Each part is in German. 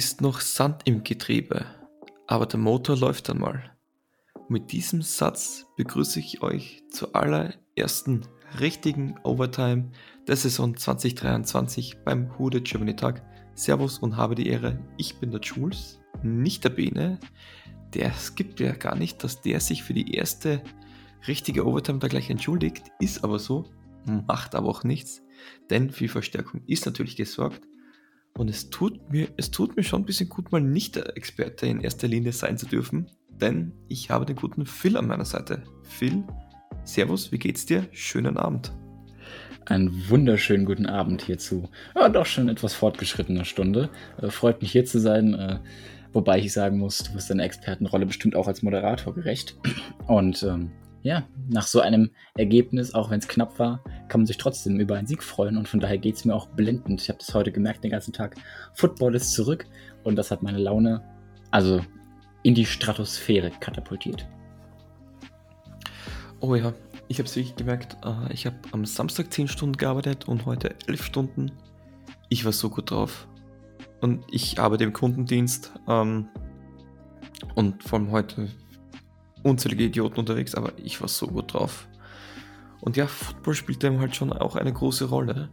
Ist noch Sand im Getriebe, aber der Motor läuft dann mal. Mit diesem Satz begrüße ich euch zur allerersten richtigen Overtime der Saison 2023 beim Hude Germany Tag. Servus und habe die Ehre, ich bin der Jules, nicht der Bene. Der gibt ja gar nicht, dass der sich für die erste richtige Overtime da gleich entschuldigt, ist aber so, macht aber auch nichts, denn für Verstärkung ist natürlich gesorgt. Und es tut mir, es tut mir schon ein bisschen gut, mal nicht der Experte in erster Linie sein zu dürfen, denn ich habe den guten Phil an meiner Seite. Phil, Servus, wie geht's dir? Schönen Abend. Einen wunderschönen guten Abend hierzu. Ja, doch schon etwas fortgeschrittener Stunde. Äh, freut mich hier zu sein. Äh, wobei ich sagen muss, du wirst deiner Expertenrolle bestimmt auch als Moderator gerecht. Und ähm, ja, nach so einem Ergebnis, auch wenn es knapp war, kann man sich trotzdem über einen Sieg freuen und von daher geht es mir auch blendend. Ich habe das heute gemerkt den ganzen Tag. Football ist zurück und das hat meine Laune also in die Stratosphäre katapultiert. Oh ja, ich habe es wirklich gemerkt. Äh, ich habe am Samstag 10 Stunden gearbeitet und heute 11 Stunden. Ich war so gut drauf. Und ich arbeite im Kundendienst ähm, und vor allem heute unzählige Idioten unterwegs, aber ich war so gut drauf. Und ja, Football spielt eben halt schon auch eine große Rolle.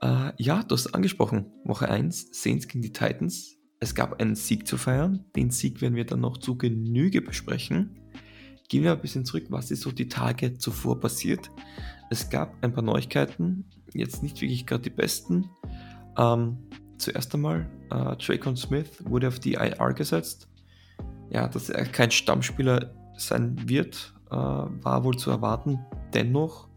Äh, ja, du hast angesprochen, Woche 1, Saints gegen die Titans. Es gab einen Sieg zu feiern. Den Sieg werden wir dann noch zu Genüge besprechen. Gehen wir ein bisschen zurück, was ist so die Tage zuvor passiert. Es gab ein paar Neuigkeiten, jetzt nicht wirklich gerade die besten. Ähm, zuerst einmal, äh, Dracon Smith wurde auf die IR gesetzt. Ja, dass er kein Stammspieler sein wird, äh, war wohl zu erwarten. Dennoch,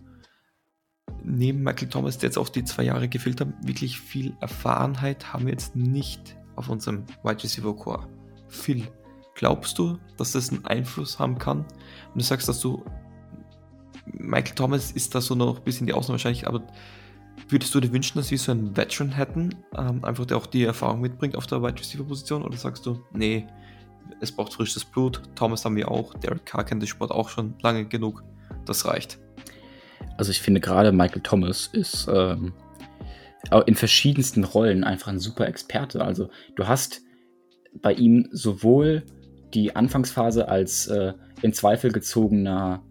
neben Michael Thomas, der jetzt auch die zwei Jahre gefehlt hat, wirklich viel Erfahrenheit haben wir jetzt nicht auf unserem Wide Receiver Core. Phil, glaubst du, dass das einen Einfluss haben kann? Und du sagst, dass du Michael Thomas ist da so noch ein bisschen die Ausnahme wahrscheinlich, aber würdest du dir wünschen, dass wir so einen Veteran hätten, ähm, einfach der auch die Erfahrung mitbringt auf der Wide Receiver Position? Oder sagst du, nee, es braucht frisches Blut. Thomas haben wir auch. Derek Carr kennt den Sport auch schon lange genug. Das reicht. Also ich finde gerade Michael Thomas ist ähm, in verschiedensten Rollen einfach ein super Experte. Also du hast bei ihm sowohl die Anfangsphase als äh, in Zweifel gezogener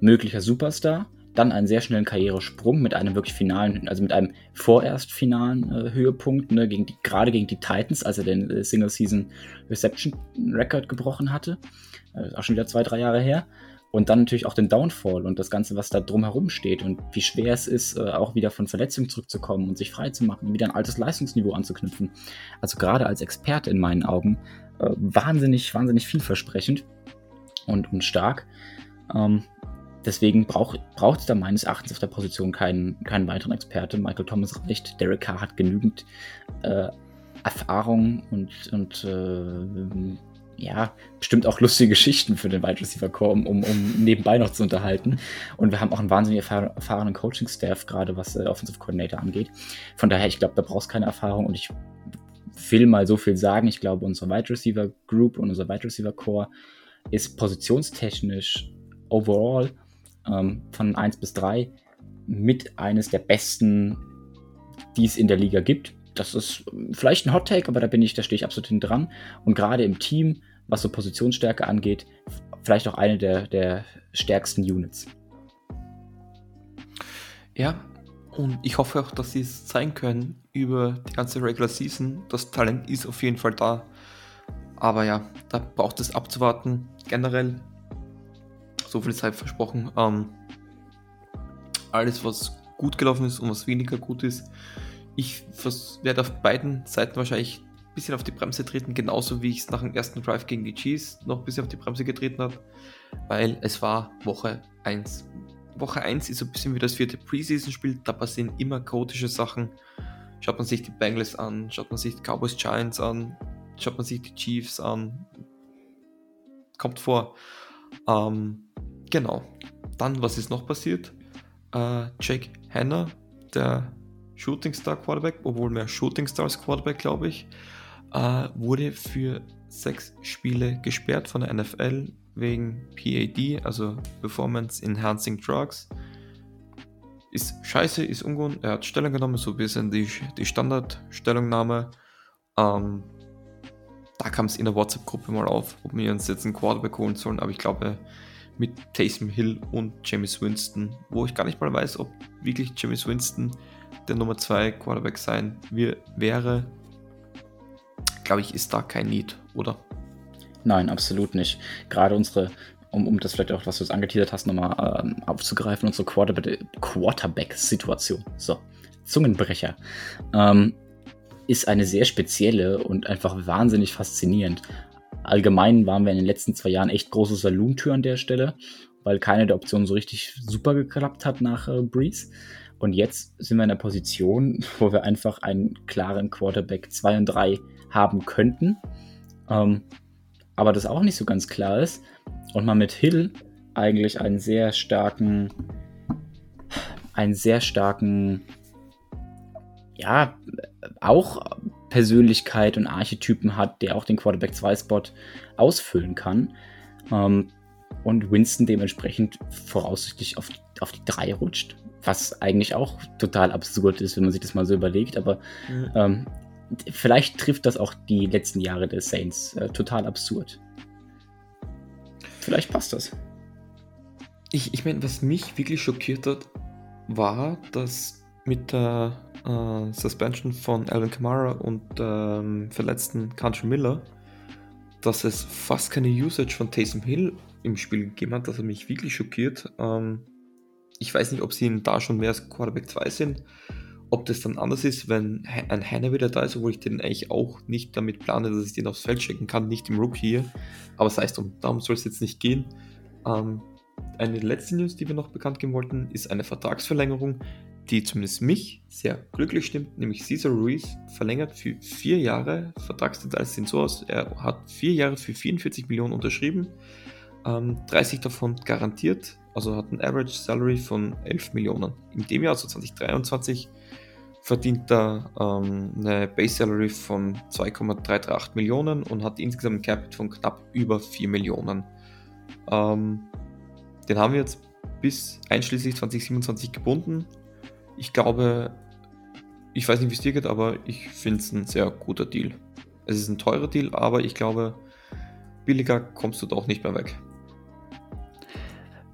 möglicher Superstar, dann einen sehr schnellen Karrieresprung mit einem wirklich finalen, also mit einem vorerst finalen äh, Höhepunkt, ne, gegen die, gerade gegen die Titans, als er den äh, Single Season Reception Record gebrochen hatte. Äh, auch schon wieder zwei, drei Jahre her. Und dann natürlich auch den Downfall und das Ganze, was da drumherum steht und wie schwer es ist, äh, auch wieder von Verletzungen zurückzukommen und sich frei zu machen, wieder ein altes Leistungsniveau anzuknüpfen. Also gerade als Experte in meinen Augen äh, wahnsinnig, wahnsinnig vielversprechend und, und stark. Ähm, Deswegen braucht es da meines Erachtens auf der Position keinen, keinen weiteren Experte. Michael Thomas reicht. Derek Carr hat genügend äh, Erfahrung und, und äh, ja, bestimmt auch lustige Geschichten für den Wide Receiver Core, um, um, nebenbei noch zu unterhalten. Und wir haben auch einen wahnsinnig erfahr erfahrenen Coaching-Staff, gerade was äh, Offensive Coordinator angeht. Von daher, ich glaube, da brauchst keine Erfahrung und ich will mal so viel sagen. Ich glaube, unsere Wide Receiver Group und unser Wide Receiver Core ist positionstechnisch overall ähm, von 1 bis 3 mit eines der besten, die es in der Liga gibt. Das ist vielleicht ein Hot Take, aber da bin ich, da stehe ich absolut hinten dran. Und gerade im Team, was so Positionsstärke angeht, vielleicht auch eine der, der stärksten Units. Ja, und ich hoffe auch, dass sie es zeigen können über die ganze Regular Season. Das Talent ist auf jeden Fall da. Aber ja, da braucht es abzuwarten. Generell so viel Zeit versprochen. Ähm, alles, was gut gelaufen ist und was weniger gut ist. Ich werde auf beiden Seiten wahrscheinlich ein bisschen auf die Bremse treten, genauso wie ich es nach dem ersten Drive gegen die Chiefs noch ein bisschen auf die Bremse getreten habe, weil es war Woche 1. Woche 1 ist so ein bisschen wie das vierte Preseason-Spiel, da passieren immer chaotische Sachen. Schaut man sich die Bengals an, schaut man sich die Cowboys Giants an, schaut man sich die Chiefs an. Kommt vor. Ähm, Genau. Dann, was ist noch passiert? Äh, Jake Hanna, der Shooting Star Quarterback, obwohl mehr Shooting Stars Quarterback, glaube ich, äh, wurde für sechs Spiele gesperrt von der NFL wegen PAD, also Performance Enhancing Drugs. Ist scheiße, ist ungut. Er hat Stellung genommen, so ein bisschen die, die Standardstellungnahme. Ähm, da kam es in der WhatsApp-Gruppe mal auf, ob wir uns jetzt einen Quarterback holen sollen, aber ich glaube, mit Taysom Hill und James Winston, wo ich gar nicht mal weiß, ob wirklich James Winston der Nummer 2 Quarterback sein wir, wäre, glaube ich, ist da kein Need, oder? Nein, absolut nicht. Gerade unsere, um, um das vielleicht auch, was du jetzt angeteasert hast, nochmal ähm, aufzugreifen, unsere Quarterback-Situation. So, Zungenbrecher. Ähm, ist eine sehr spezielle und einfach wahnsinnig faszinierend. Allgemein waren wir in den letzten zwei Jahren echt große Saloon-Tür an der Stelle, weil keine der Optionen so richtig super geklappt hat nach äh, Breeze. Und jetzt sind wir in der Position, wo wir einfach einen klaren Quarterback 2 und 3 haben könnten. Ähm, aber das auch nicht so ganz klar ist. Und man mit Hill eigentlich einen sehr starken, einen sehr starken, ja, auch Persönlichkeit und Archetypen hat, der auch den Quarterback 2 Spot ausfüllen kann. Ähm, und Winston dementsprechend voraussichtlich auf, auf die 3 rutscht. Was eigentlich auch total absurd ist, wenn man sich das mal so überlegt. Aber mhm. ähm, vielleicht trifft das auch die letzten Jahre des Saints äh, total absurd. Vielleicht passt das. Ich, ich meine, was mich wirklich schockiert hat, war, dass mit der äh, Suspension von Alvin Kamara und ähm, verletzten Country Miller, dass es fast keine Usage von Taysom Hill im Spiel gegeben hat. Das hat mich wirklich schockiert. Ähm, ich weiß nicht, ob sie ihn da schon mehr als Quarterback 2 sind. Ob das dann anders ist, wenn ein Heiner wieder da ist, obwohl ich den eigentlich auch nicht damit plane, dass ich den aufs Feld schicken kann, nicht im Rookie hier. Aber das heißt, darum soll es jetzt nicht gehen. Ähm, eine letzte News, die wir noch bekannt geben wollten, ist eine Vertragsverlängerung die zumindest mich sehr glücklich stimmt, nämlich Cesar Ruiz verlängert für vier Jahre. Vertragsdetails sehen so aus, er hat vier Jahre für 44 Millionen unterschrieben, ähm, 30 davon garantiert, also hat ein Average Salary von 11 Millionen. In dem Jahr, also 2023, verdient er ähm, eine Base Salary von 2,338 Millionen und hat insgesamt ein Cap von knapp über 4 Millionen. Ähm, den haben wir jetzt bis einschließlich 2027 gebunden ich glaube, ich weiß nicht, wie es dir geht, aber ich finde es ein sehr guter Deal. Es ist ein teurer Deal, aber ich glaube, billiger kommst du doch nicht mehr weg.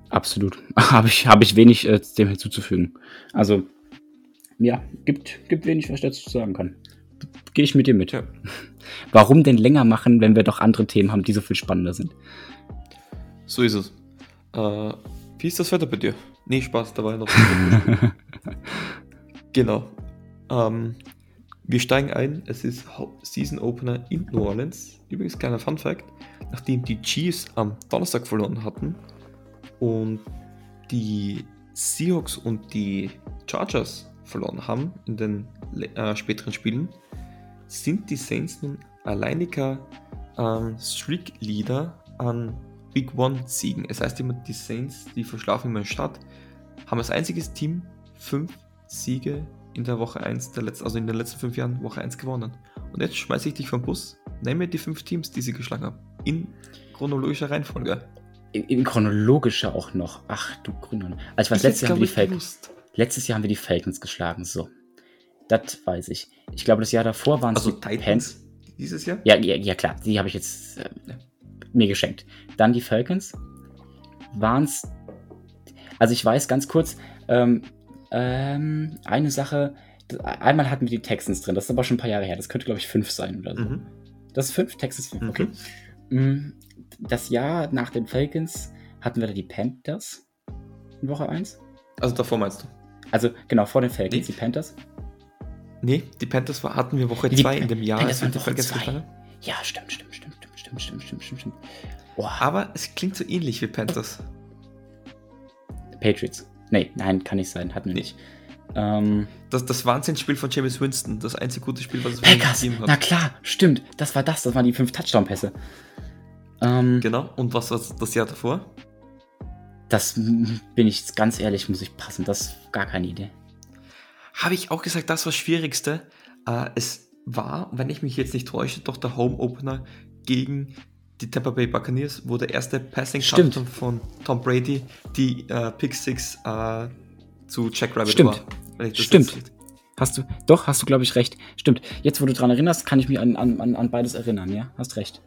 Absolut. Habe ich, hab ich wenig äh, dem hinzuzufügen. Also, ja, gibt, gibt wenig, was ich dazu sagen kann. Gehe ich mit dir mit. Ja. Warum denn länger machen, wenn wir doch andere Themen haben, die so viel spannender sind? So ist es. Äh, wie ist das Wetter bei dir? Nee, Spaß, dabei noch. genau. Ähm, wir steigen ein. Es ist Season Opener in New Orleans. Übrigens, kleiner Fun Fact: Nachdem die Chiefs am Donnerstag verloren hatten und die Seahawks und die Chargers verloren haben in den äh, späteren Spielen, sind die Saints nun alleiniger ähm, Streak-Leader an Big One-Siegen. Es heißt immer, die Saints, die verschlafen immer in Stadt, haben als einziges Team fünf Siege in der Woche 1, der letzten, also in den letzten fünf Jahren Woche 1 gewonnen. Und jetzt schmeiße ich dich vom Bus, nehme die fünf Teams, die sie geschlagen haben. In chronologischer Reihenfolge. In, in chronologischer auch noch. Ach du Grüne. Also was letztes Jahr haben wir die Falcons. Letztes Jahr haben wir die Falcons geschlagen, so. Das weiß ich. Ich glaube, das Jahr davor waren es also die Titans. Dieses Jahr? Ja, ja, ja klar. Die habe ich jetzt äh, mir geschenkt. Dann die Falcons. Waren es. Also ich weiß ganz kurz, ähm, ähm, eine Sache, einmal hatten wir die Texans drin, das ist aber schon ein paar Jahre her. Das könnte, glaube ich, fünf sein oder so. Mhm. Das ist fünf, Texans fünf, okay. Mhm. Das Jahr nach den Falcons hatten wir da die Panthers in Woche 1. Also davor meinst du? Also genau, vor den Falcons, nee. die Panthers. Nee, die Panthers hatten wir Woche 2 in dem Jahr. Panthers waren Woche 2. Ja, stimmt, stimmt, stimmt, stimmt, stimmt, stimmt, stimmt, stimmt. Oh. Aber es klingt so ähnlich wie Panthers. Patriots. Nee, nein, kann nicht sein, hatten wir nee. nicht. Ähm, das, das Wahnsinnsspiel von James Winston, das einzige gute Spiel, was es Packers, gegeben hat. Na klar, stimmt, das war das, das waren die fünf Touchdown-Pässe. Ähm, genau, und was war das Jahr davor? Das bin ich ganz ehrlich, muss ich passen, das ist gar keine Idee. Habe ich auch gesagt, das war das Schwierigste. Äh, es war, wenn ich mich jetzt nicht täusche, doch der Home Opener gegen die Tampa Bay Buccaneers, wo der erste Passing Touchdown von Tom Brady die äh, Pick Six äh, zu Jack Rabbit Stimmt. war. Stimmt. Hast du, doch, hast du, glaube ich, recht. Stimmt. Jetzt, wo du dran erinnerst, kann ich mich an, an, an beides erinnern, ja? Hast recht.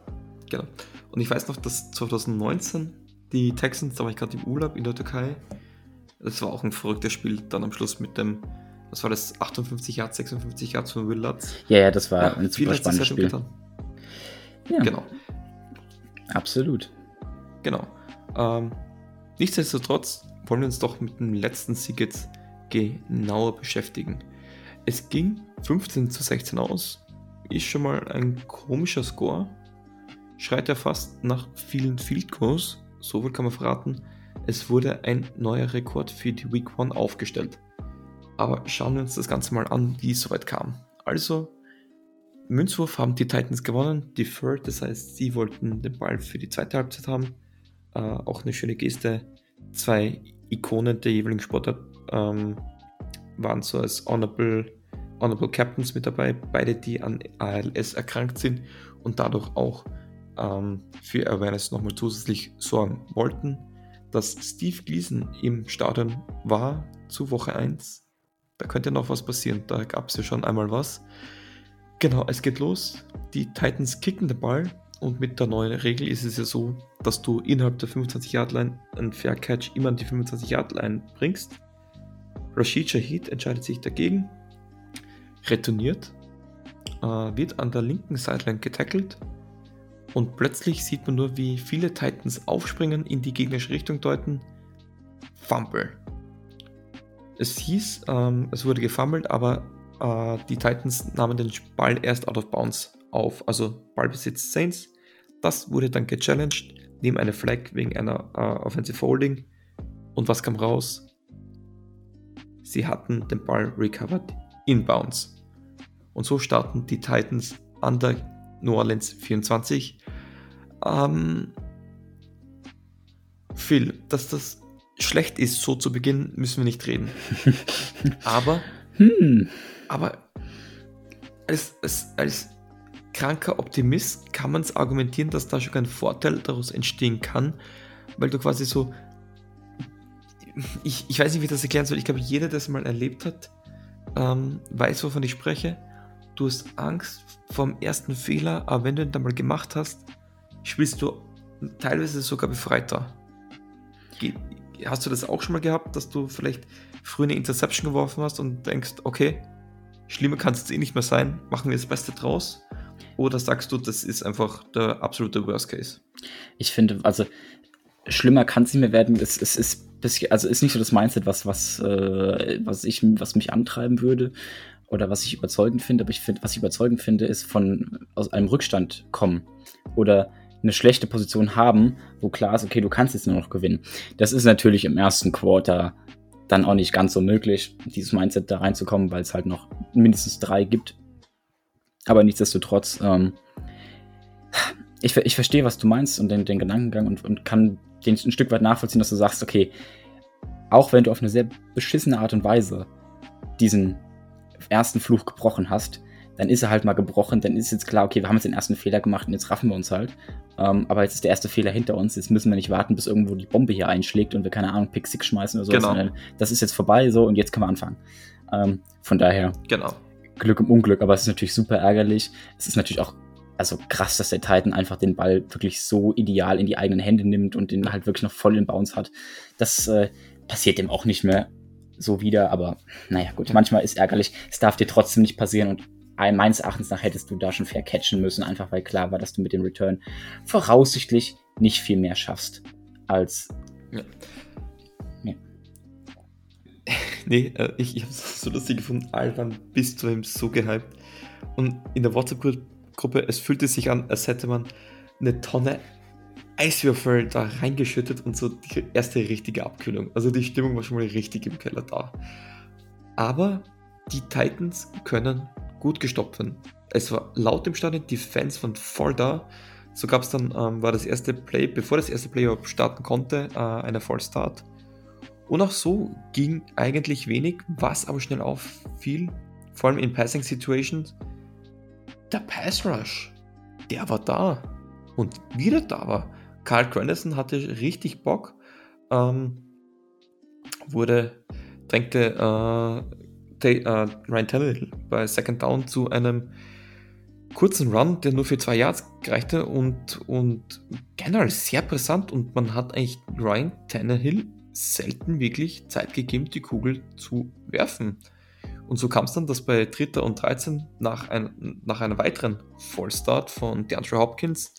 Genau. Und ich weiß noch, dass 2019 die Texans, da war ich gerade im Urlaub in der Türkei, das war auch ein verrücktes Spiel, dann am Schluss mit dem, was war das, 58 Yards, 56 Yards von Will Lutz. Ja, ja, das war ja, ein super spannendes Spiel. Getan. Ja. Genau. Absolut. Genau. Ähm, nichtsdestotrotz wollen wir uns doch mit dem letzten Sieg jetzt genauer beschäftigen. Es ging 15 zu 16 aus. Ist schon mal ein komischer Score. Schreit ja fast nach vielen Field Goals. So viel kann man verraten. Es wurde ein neuer Rekord für die Week 1 aufgestellt. Aber schauen wir uns das Ganze mal an, wie es soweit kam. Also, Münzwurf haben die Titans gewonnen, deferred, das heißt, sie wollten den Ball für die zweite Halbzeit haben. Äh, auch eine schöne Geste. Zwei Ikonen der jeweiligen Sportart ähm, waren so als Honorable, Honorable Captains mit dabei, beide die an ALS erkrankt sind und dadurch auch ähm, für Awareness nochmal zusätzlich sorgen wollten. Dass Steve Gleason im Stadion war zu Woche 1, da könnte noch was passieren, da gab es ja schon einmal was. Genau, es geht los. Die Titans kicken den Ball und mit der neuen Regel ist es ja so, dass du innerhalb der 25-Yard-Line einen Fair Catch immer an die 25-Yard-Line bringst. Rashid Shahid entscheidet sich dagegen, retourniert, äh, wird an der linken Sideline getackelt und plötzlich sieht man nur, wie viele Titans aufspringen, in die gegnerische Richtung deuten. Fumble. Es hieß, ähm, es wurde gefummelt, aber äh, die Titans nahmen den Ball erst out of bounds auf, also Ballbesitz Saints. Das wurde dann gechallenged, neben einer Flag wegen einer äh, Offensive Holding. Und was kam raus? Sie hatten den Ball recovered inbounds. Und so starten die Titans an der New Orleans 24. Ähm, Phil, dass das schlecht ist, so zu Beginn, müssen wir nicht reden. Aber hm. Aber als, als, als kranker Optimist kann man es argumentieren, dass da schon kein Vorteil daraus entstehen kann, weil du quasi so. Ich, ich weiß nicht, wie ich das erklären soll. Ich glaube, jeder, der es mal erlebt hat, ähm, weiß, wovon ich spreche. Du hast Angst vom ersten Fehler, aber wenn du ihn dann mal gemacht hast, spielst du teilweise sogar befreiter. Hast du das auch schon mal gehabt, dass du vielleicht früher eine Interception geworfen hast und denkst, okay, schlimmer kann es eh nicht mehr sein, machen wir das Beste draus? Oder sagst du, das ist einfach der absolute Worst Case? Ich finde, also schlimmer kann es nicht mehr werden. Es, es ist also ist nicht so das Mindset, was, was, äh, was, ich, was mich antreiben würde oder was ich überzeugend finde, aber ich finde, was ich überzeugend finde, ist von aus einem Rückstand kommen oder eine schlechte Position haben, wo klar ist, okay, du kannst jetzt nur noch gewinnen. Das ist natürlich im ersten Quarter dann auch nicht ganz so möglich, dieses Mindset da reinzukommen, weil es halt noch mindestens drei gibt. Aber nichtsdestotrotz, ähm, ich, ich verstehe, was du meinst und den, den Gedankengang und, und kann den ein Stück weit nachvollziehen, dass du sagst, okay, auch wenn du auf eine sehr beschissene Art und Weise diesen ersten Fluch gebrochen hast, dann ist er halt mal gebrochen, dann ist jetzt klar, okay, wir haben jetzt den ersten Fehler gemacht und jetzt raffen wir uns halt. Ähm, aber jetzt ist der erste Fehler hinter uns, jetzt müssen wir nicht warten, bis irgendwo die Bombe hier einschlägt und wir keine Ahnung, Pick 6 schmeißen oder so. Genau. Das ist jetzt vorbei so und jetzt können wir anfangen. Ähm, von daher, genau. Glück im Unglück, aber es ist natürlich super ärgerlich. Es ist natürlich auch also krass, dass der Titan einfach den Ball wirklich so ideal in die eigenen Hände nimmt und den halt wirklich noch voll in Bounce hat. Das äh, passiert dem auch nicht mehr so wieder, aber naja, gut, manchmal ist ärgerlich. Es darf dir trotzdem nicht passieren und meines Erachtens nach hättest du da schon fair catchen müssen, einfach weil klar war, dass du mit dem Return voraussichtlich nicht viel mehr schaffst als. Ja. ja. Nee, äh, ich, ich habe es so lustig gefunden. Alban bist du ihm so gehypt. Und in der WhatsApp-Gruppe, es fühlte sich an, als hätte man eine Tonne Eiswürfel da reingeschüttet und so die erste richtige Abkühlung. Also die Stimmung war schon mal richtig im Keller da. Aber die Titans können gut gestoppt werden. Es war laut im Stadion, die Fans waren voll da. So gab es dann, ähm, war das erste Play, bevor das erste Play überhaupt starten konnte, äh, eine Vollstart. Und auch so ging eigentlich wenig, was aber schnell auffiel, vor allem in Passing Situations. Der Pass Rush, der war da und wieder da war. Carl Granderson hatte richtig Bock, ähm, wurde, drängte äh, Ryan Tannehill bei Second Down zu einem kurzen Run, der nur für zwei Yards reichte und, und generell sehr brisant und man hat eigentlich Ryan Tannehill selten wirklich Zeit gegeben, die Kugel zu werfen. Und so kam es dann, dass bei Dritter und 13 nach, ein, nach einer weiteren Vollstart von DeAndre Hopkins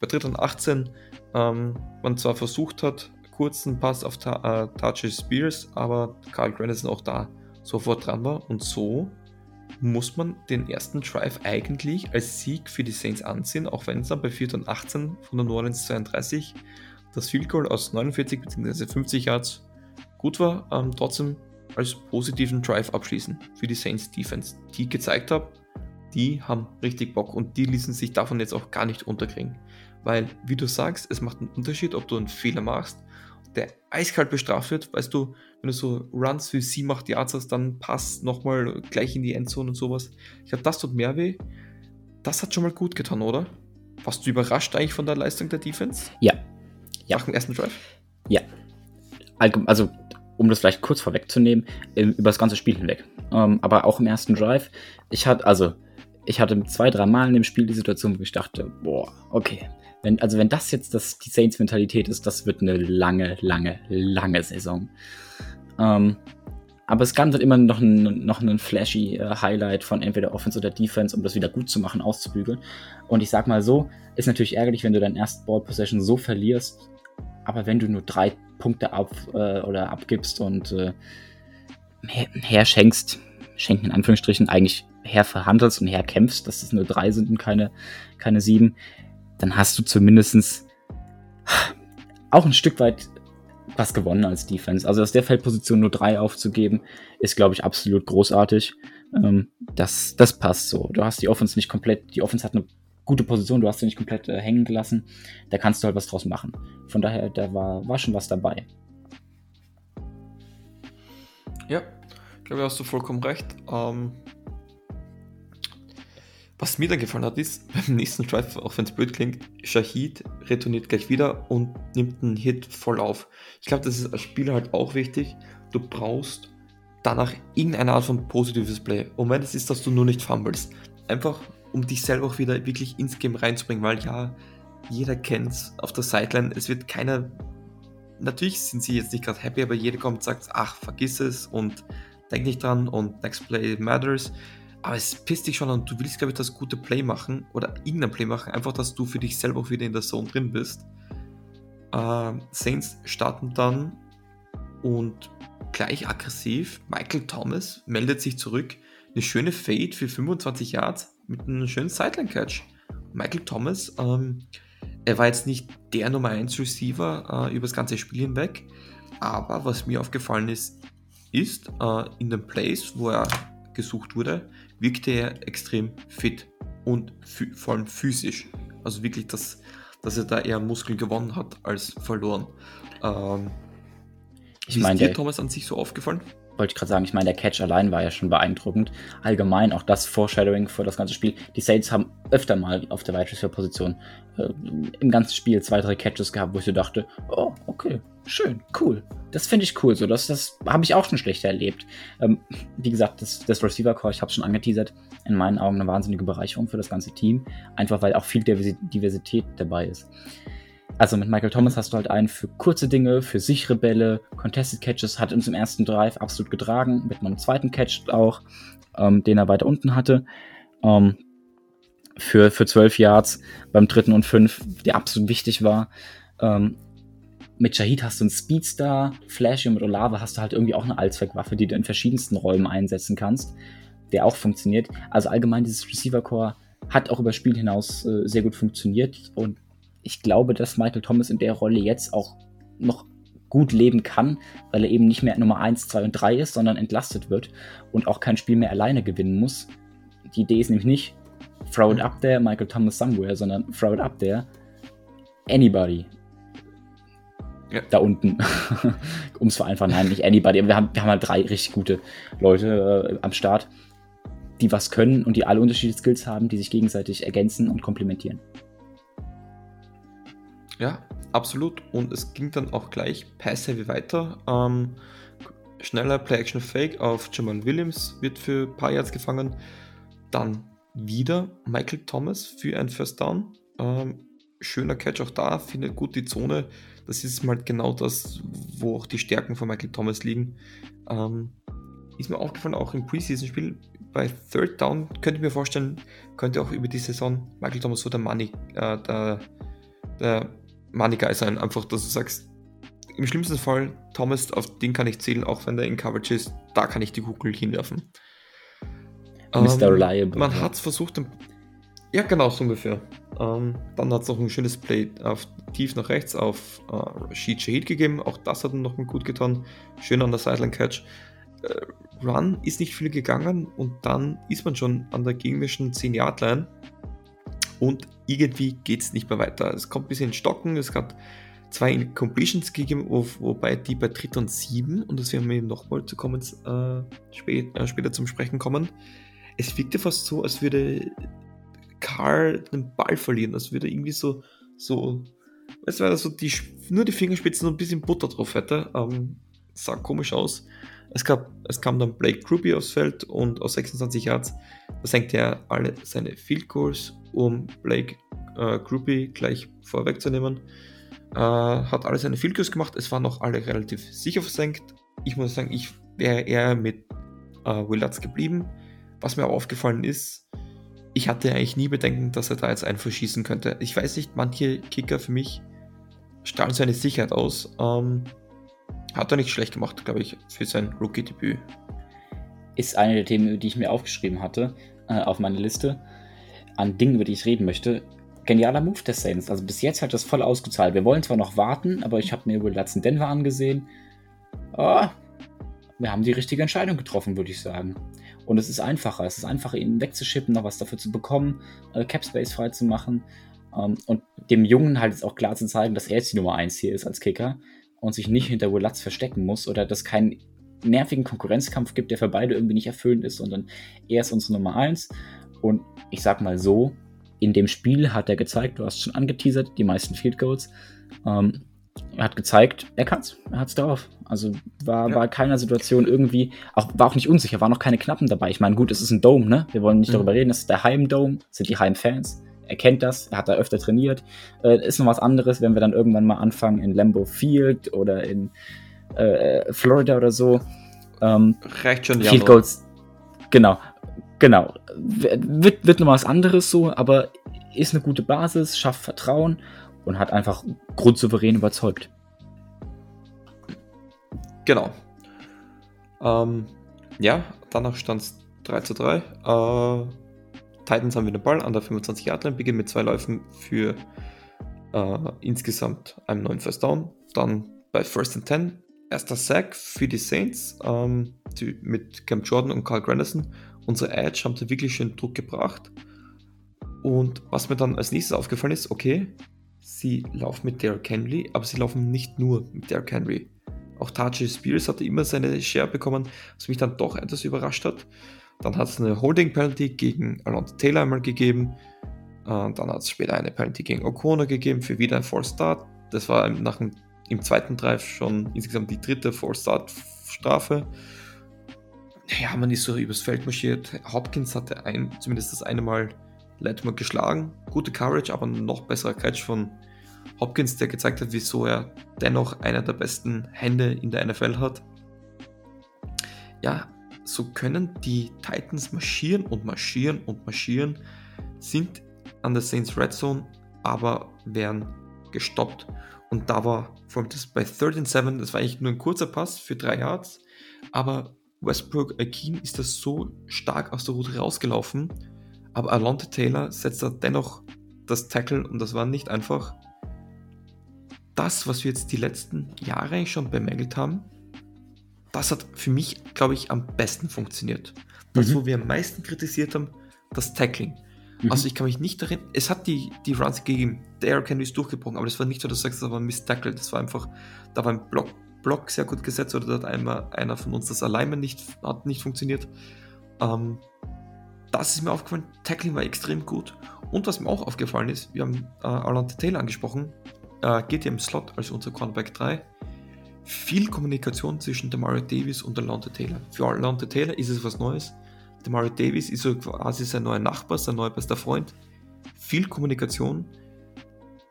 bei Dritter und 18 ähm, man zwar versucht hat, kurzen Pass auf Ta äh, Touchy Spears, aber Carl Granison auch da sofort dran war und so muss man den ersten Drive eigentlich als Sieg für die Saints ansehen, auch wenn es dann bei 4. und 18 von der New Orleans 32 das Field Goal aus 49 bzw. 50 Yards gut war, ähm, trotzdem als positiven Drive abschließen für die Saints Defense, die gezeigt habe, die haben richtig Bock und die ließen sich davon jetzt auch gar nicht unterkriegen. Weil, wie du sagst, es macht einen Unterschied, ob du einen Fehler machst, der eiskalt bestraft wird. Weißt du, wenn du so Runs für 7, 8 Yards hast, dann passt nochmal gleich in die Endzone und sowas. Ich glaube, das tut mehr weh. Das hat schon mal gut getan, oder? Warst du überrascht eigentlich von der Leistung der Defense? Ja. ja. Nach dem ersten Drive? Ja. Also, um das vielleicht kurz vorwegzunehmen, über das ganze Spiel hinweg. Ähm, aber auch im ersten Drive, ich hatte, also, ich hatte zwei, drei Mal in dem Spiel die Situation, wo ich dachte, boah, okay, wenn, also wenn das jetzt das, die Saints-Mentalität ist, das wird eine lange, lange, lange Saison. Ähm, aber es gab dann immer noch ein, noch einen flashy äh, Highlight von entweder Offense oder Defense, um das wieder gut zu machen, auszubügeln. Und ich sag mal so, ist natürlich ärgerlich, wenn du deinen ersten Ball Possession so verlierst. Aber wenn du nur drei Punkte ab äh, oder abgibst und äh, her, her schenkst, schenken in Anführungsstrichen, eigentlich her verhandelst und her kämpfst, dass es nur drei sind und keine, keine sieben, dann hast du zumindest auch ein Stück weit was gewonnen als Defense. Also aus der Feldposition nur drei aufzugeben, ist, glaube ich, absolut großartig. Ähm, das, das passt so. Du hast die Offense nicht komplett, die Offense hat eine gute Position, du hast sie nicht komplett äh, hängen gelassen. Da kannst du halt was draus machen. Von daher, da war, war schon was dabei. Ja, ich glaube, hast du vollkommen recht. Ähm, was mir dann gefallen hat, ist, beim nächsten Drive, auch wenn es blöd klingt, Shahid retourniert gleich wieder und nimmt einen Hit voll auf. Ich glaube, das ist als Spieler halt auch wichtig. Du brauchst danach irgendeine Art von positives Play. Und wenn es ist, dass du nur nicht fummelst. Einfach, um dich selber auch wieder wirklich ins Game reinzubringen, weil ja, jeder kennt es auf der Sideline. Es wird keiner. Natürlich sind sie jetzt nicht gerade happy, aber jeder kommt und sagt, ach, vergiss es und denk nicht dran und next play matters. Aber es pisst dich schon an. Du willst, glaube ich, das gute Play machen oder irgendein Play machen. Einfach, dass du für dich selber auch wieder in der Zone drin bist. Äh, Saints starten dann und gleich aggressiv. Michael Thomas meldet sich zurück. Eine schöne Fade für 25 Yards mit einem schönen Sideline-Catch. Michael Thomas, ähm, er war jetzt nicht der Nummer 1 Receiver äh, über das ganze Spiel hinweg. Aber was mir aufgefallen ist, ist äh, in den Plays, wo er gesucht wurde, wirkte er extrem fit und vor allem physisch. Also wirklich, dass, dass er da eher Muskeln gewonnen hat als verloren. Ähm, ich meine, dir Thomas an sich so aufgefallen? Wollte ich gerade sagen, ich meine, der Catch allein war ja schon beeindruckend. Allgemein auch das Foreshadowing für das ganze Spiel. Die Saints haben öfter mal auf der Wide Position äh, im ganzen Spiel zwei, drei Catches gehabt, wo ich so dachte, oh, okay, schön, cool. Das finde ich cool. So, das, das habe ich auch schon schlechter erlebt. Ähm, wie gesagt, das, das Receiver Core, ich habe es schon angeteasert, in meinen Augen eine wahnsinnige Bereicherung für das ganze Team. Einfach weil auch viel Diversität dabei ist. Also mit Michael Thomas hast du halt einen für kurze Dinge, für sichere Bälle, Contested Catches, hat uns im ersten Drive absolut getragen, mit einem zweiten Catch auch, ähm, den er weiter unten hatte. Ähm, für, für 12 Yards beim dritten und fünf, der absolut wichtig war. Ähm, mit Shahid hast du einen Speedstar, Flash und mit Olave hast du halt irgendwie auch eine Allzweckwaffe, die du in verschiedensten Räumen einsetzen kannst, der auch funktioniert. Also allgemein dieses Receiver Core hat auch über Spiel hinaus äh, sehr gut funktioniert und ich glaube, dass Michael Thomas in der Rolle jetzt auch noch gut leben kann, weil er eben nicht mehr Nummer 1, 2 und 3 ist, sondern entlastet wird und auch kein Spiel mehr alleine gewinnen muss. Die Idee ist nämlich nicht, throw it up there, Michael Thomas somewhere, sondern throw it up there, anybody ja. da unten. um es vereinfachen, nein, nicht anybody, wir haben, wir haben halt drei richtig gute Leute äh, am Start, die was können und die alle unterschiedliche Skills haben, die sich gegenseitig ergänzen und komplementieren. Ja, absolut. Und es ging dann auch gleich Pass Heavy weiter. Ähm, schneller Play-Action-Fake auf Jamal Williams, wird für ein paar Yards gefangen. Dann wieder Michael Thomas für ein First Down. Ähm, schöner Catch auch da, findet gut die Zone. Das ist mal genau das, wo auch die Stärken von Michael Thomas liegen. Ähm, ist mir aufgefallen, auch im Preseason-Spiel, bei Third Down könnte ich mir vorstellen, könnte auch über die Saison Michael Thomas so der Money, äh, der, der Money Guy sein. Einfach, dass du sagst, im schlimmsten Fall, Thomas, auf den kann ich zählen, auch wenn der in Coverage ist, da kann ich die Kugel hinwerfen. Mr. Ähm, Reliable. Man ja. hat es versucht, ja genau, so ungefähr. Ähm, dann hat es noch ein schönes Play auf, tief nach rechts auf äh, Shahid gegeben, auch das hat ihm noch mal gut getan. Schön an der Sideline-Catch. Äh, Run ist nicht viel gegangen und dann ist man schon an der gegnerischen 10-Yard-Line und irgendwie geht es nicht mehr weiter. Es kommt ein bisschen in Stocken, es hat zwei Completions gegeben, wo, wobei die bei und Sieben, und das werden wir nochmal zu kommen, äh, spät, äh, später zum Sprechen kommen, es wirkte fast so, als würde Karl den Ball verlieren, als würde irgendwie so, so, es war so die, nur die Fingerspitzen und ein bisschen Butter drauf hätte, ähm, sah komisch aus. Es, gab, es kam dann Blake Groupie aufs Feld und aus 26 Yards versenkte er alle seine Field Goals, um Blake äh, Groupie gleich vorwegzunehmen. Äh, hat alle seine Field Goals gemacht, es waren noch alle relativ sicher versenkt. Ich muss sagen, ich wäre eher mit äh, Willards geblieben. Was mir aber aufgefallen ist, ich hatte eigentlich nie Bedenken, dass er da jetzt einen verschießen könnte. Ich weiß nicht, manche Kicker für mich strahlen seine Sicherheit aus. Ähm, hat er nicht schlecht gemacht, glaube ich, für sein Rookie-Debüt. Ist eine der Themen, die ich mir aufgeschrieben hatte, äh, auf meiner Liste, an Dingen, über die ich reden möchte. Genialer Move der Saints. Also bis jetzt hat das voll ausgezahlt. Wir wollen zwar noch warten, aber ich habe mir Will Lutz in Denver angesehen. Oh, wir haben die richtige Entscheidung getroffen, würde ich sagen. Und es ist einfacher. Es ist einfacher, ihn wegzuschippen, noch was dafür zu bekommen, äh, Cap Space frei zu machen. Ähm, und dem Jungen halt jetzt auch klar zu zeigen, dass er jetzt die Nummer 1 hier ist als Kicker und sich nicht hinter Will Lutz verstecken muss oder dass keinen nervigen Konkurrenzkampf gibt, der für beide irgendwie nicht erfüllend ist, sondern er ist unsere Nummer 1. Und ich sag mal so, in dem Spiel hat er gezeigt, du hast schon angeteasert, die meisten Field Goals. Ähm, er hat gezeigt, er kann's. Er hat's drauf. Also war, ja. war keiner Situation irgendwie, auch, war auch nicht unsicher, war noch keine Knappen dabei. Ich meine, gut, es ist ein Dome, ne? Wir wollen nicht mhm. darüber reden, das ist der Heim-Dome, sind die Heim-Fans. Er kennt das, er hat da öfter trainiert. Äh, ist noch was anderes, wenn wir dann irgendwann mal anfangen in Lambeau Field oder in äh, Florida oder so. Ähm, Reicht schon, Field Goals. Genau, genau. Wird, wird noch was anderes so, aber ist eine gute Basis, schafft Vertrauen und hat einfach grundsouverän überzeugt. Genau. Ähm, ja, danach stand es 3 zu 3. Äh, Titans haben wieder den Ball an der 25 Yard Line, beginnen mit zwei Läufen für äh, insgesamt einen neuen First Down. Dann bei First and 10 erster Sack für die Saints ähm, die, mit Cam Jordan und Carl Granderson. Unsere Edge haben da wirklich schön Druck gebracht. Und was mir dann als nächstes aufgefallen ist, okay, sie laufen mit Derrick Henry, aber sie laufen nicht nur mit Derrick Henry. Auch Taji Spears hatte immer seine Share bekommen, was mich dann doch etwas überrascht hat. Dann hat es eine Holding Penalty gegen Alonso Taylor einmal gegeben. Äh, dann hat es später eine Penalty gegen O'Connor gegeben für wieder ein Force Start. Das war nach dem, im zweiten Drive schon insgesamt die dritte Force Start Strafe. Ja, man ist so übers Feld marschiert. Hopkins hatte ein, zumindest das eine Mal Letmore geschlagen. Gute Courage, aber noch besserer Catch von Hopkins, der gezeigt hat, wieso er dennoch einer der besten Hände in der NFL hat. Ja, so können die Titans marschieren und marschieren und marschieren, sind an der Saints Red Zone, aber werden gestoppt. Und da war vor allem das bei 13-7, das war eigentlich nur ein kurzer Pass für drei Yards, aber Westbrook Akeem ist das so stark aus der Route rausgelaufen, aber Alonte Taylor setzt da dennoch das Tackle und das war nicht einfach. Das, was wir jetzt die letzten Jahre schon bemängelt haben, das hat für mich, glaube ich, am besten funktioniert. Das, mhm. wo wir am meisten kritisiert haben, das Tackling. Mhm. Also ich kann mich nicht darin, es hat die, die Runs gegeben, der Henry ist durchgebrochen, aber das war nicht so, dass du sagst, das war ein Miss-Tackle, das war einfach, da war ein Block, Block sehr gut gesetzt oder da hat einmal einer von uns das Alignment nicht, hat nicht funktioniert. Ähm, das ist mir aufgefallen, Tackling war extrem gut. Und was mir auch aufgefallen ist, wir haben äh, Alante Taylor angesprochen, äh, geht ja im Slot als unser Cornerback 3 viel Kommunikation zwischen der Mario Davis und der Lante Taylor. Für Lante Taylor ist es was Neues. Der Mario Davis ist so quasi sein neuer Nachbar, sein neuer bester Freund. Viel Kommunikation.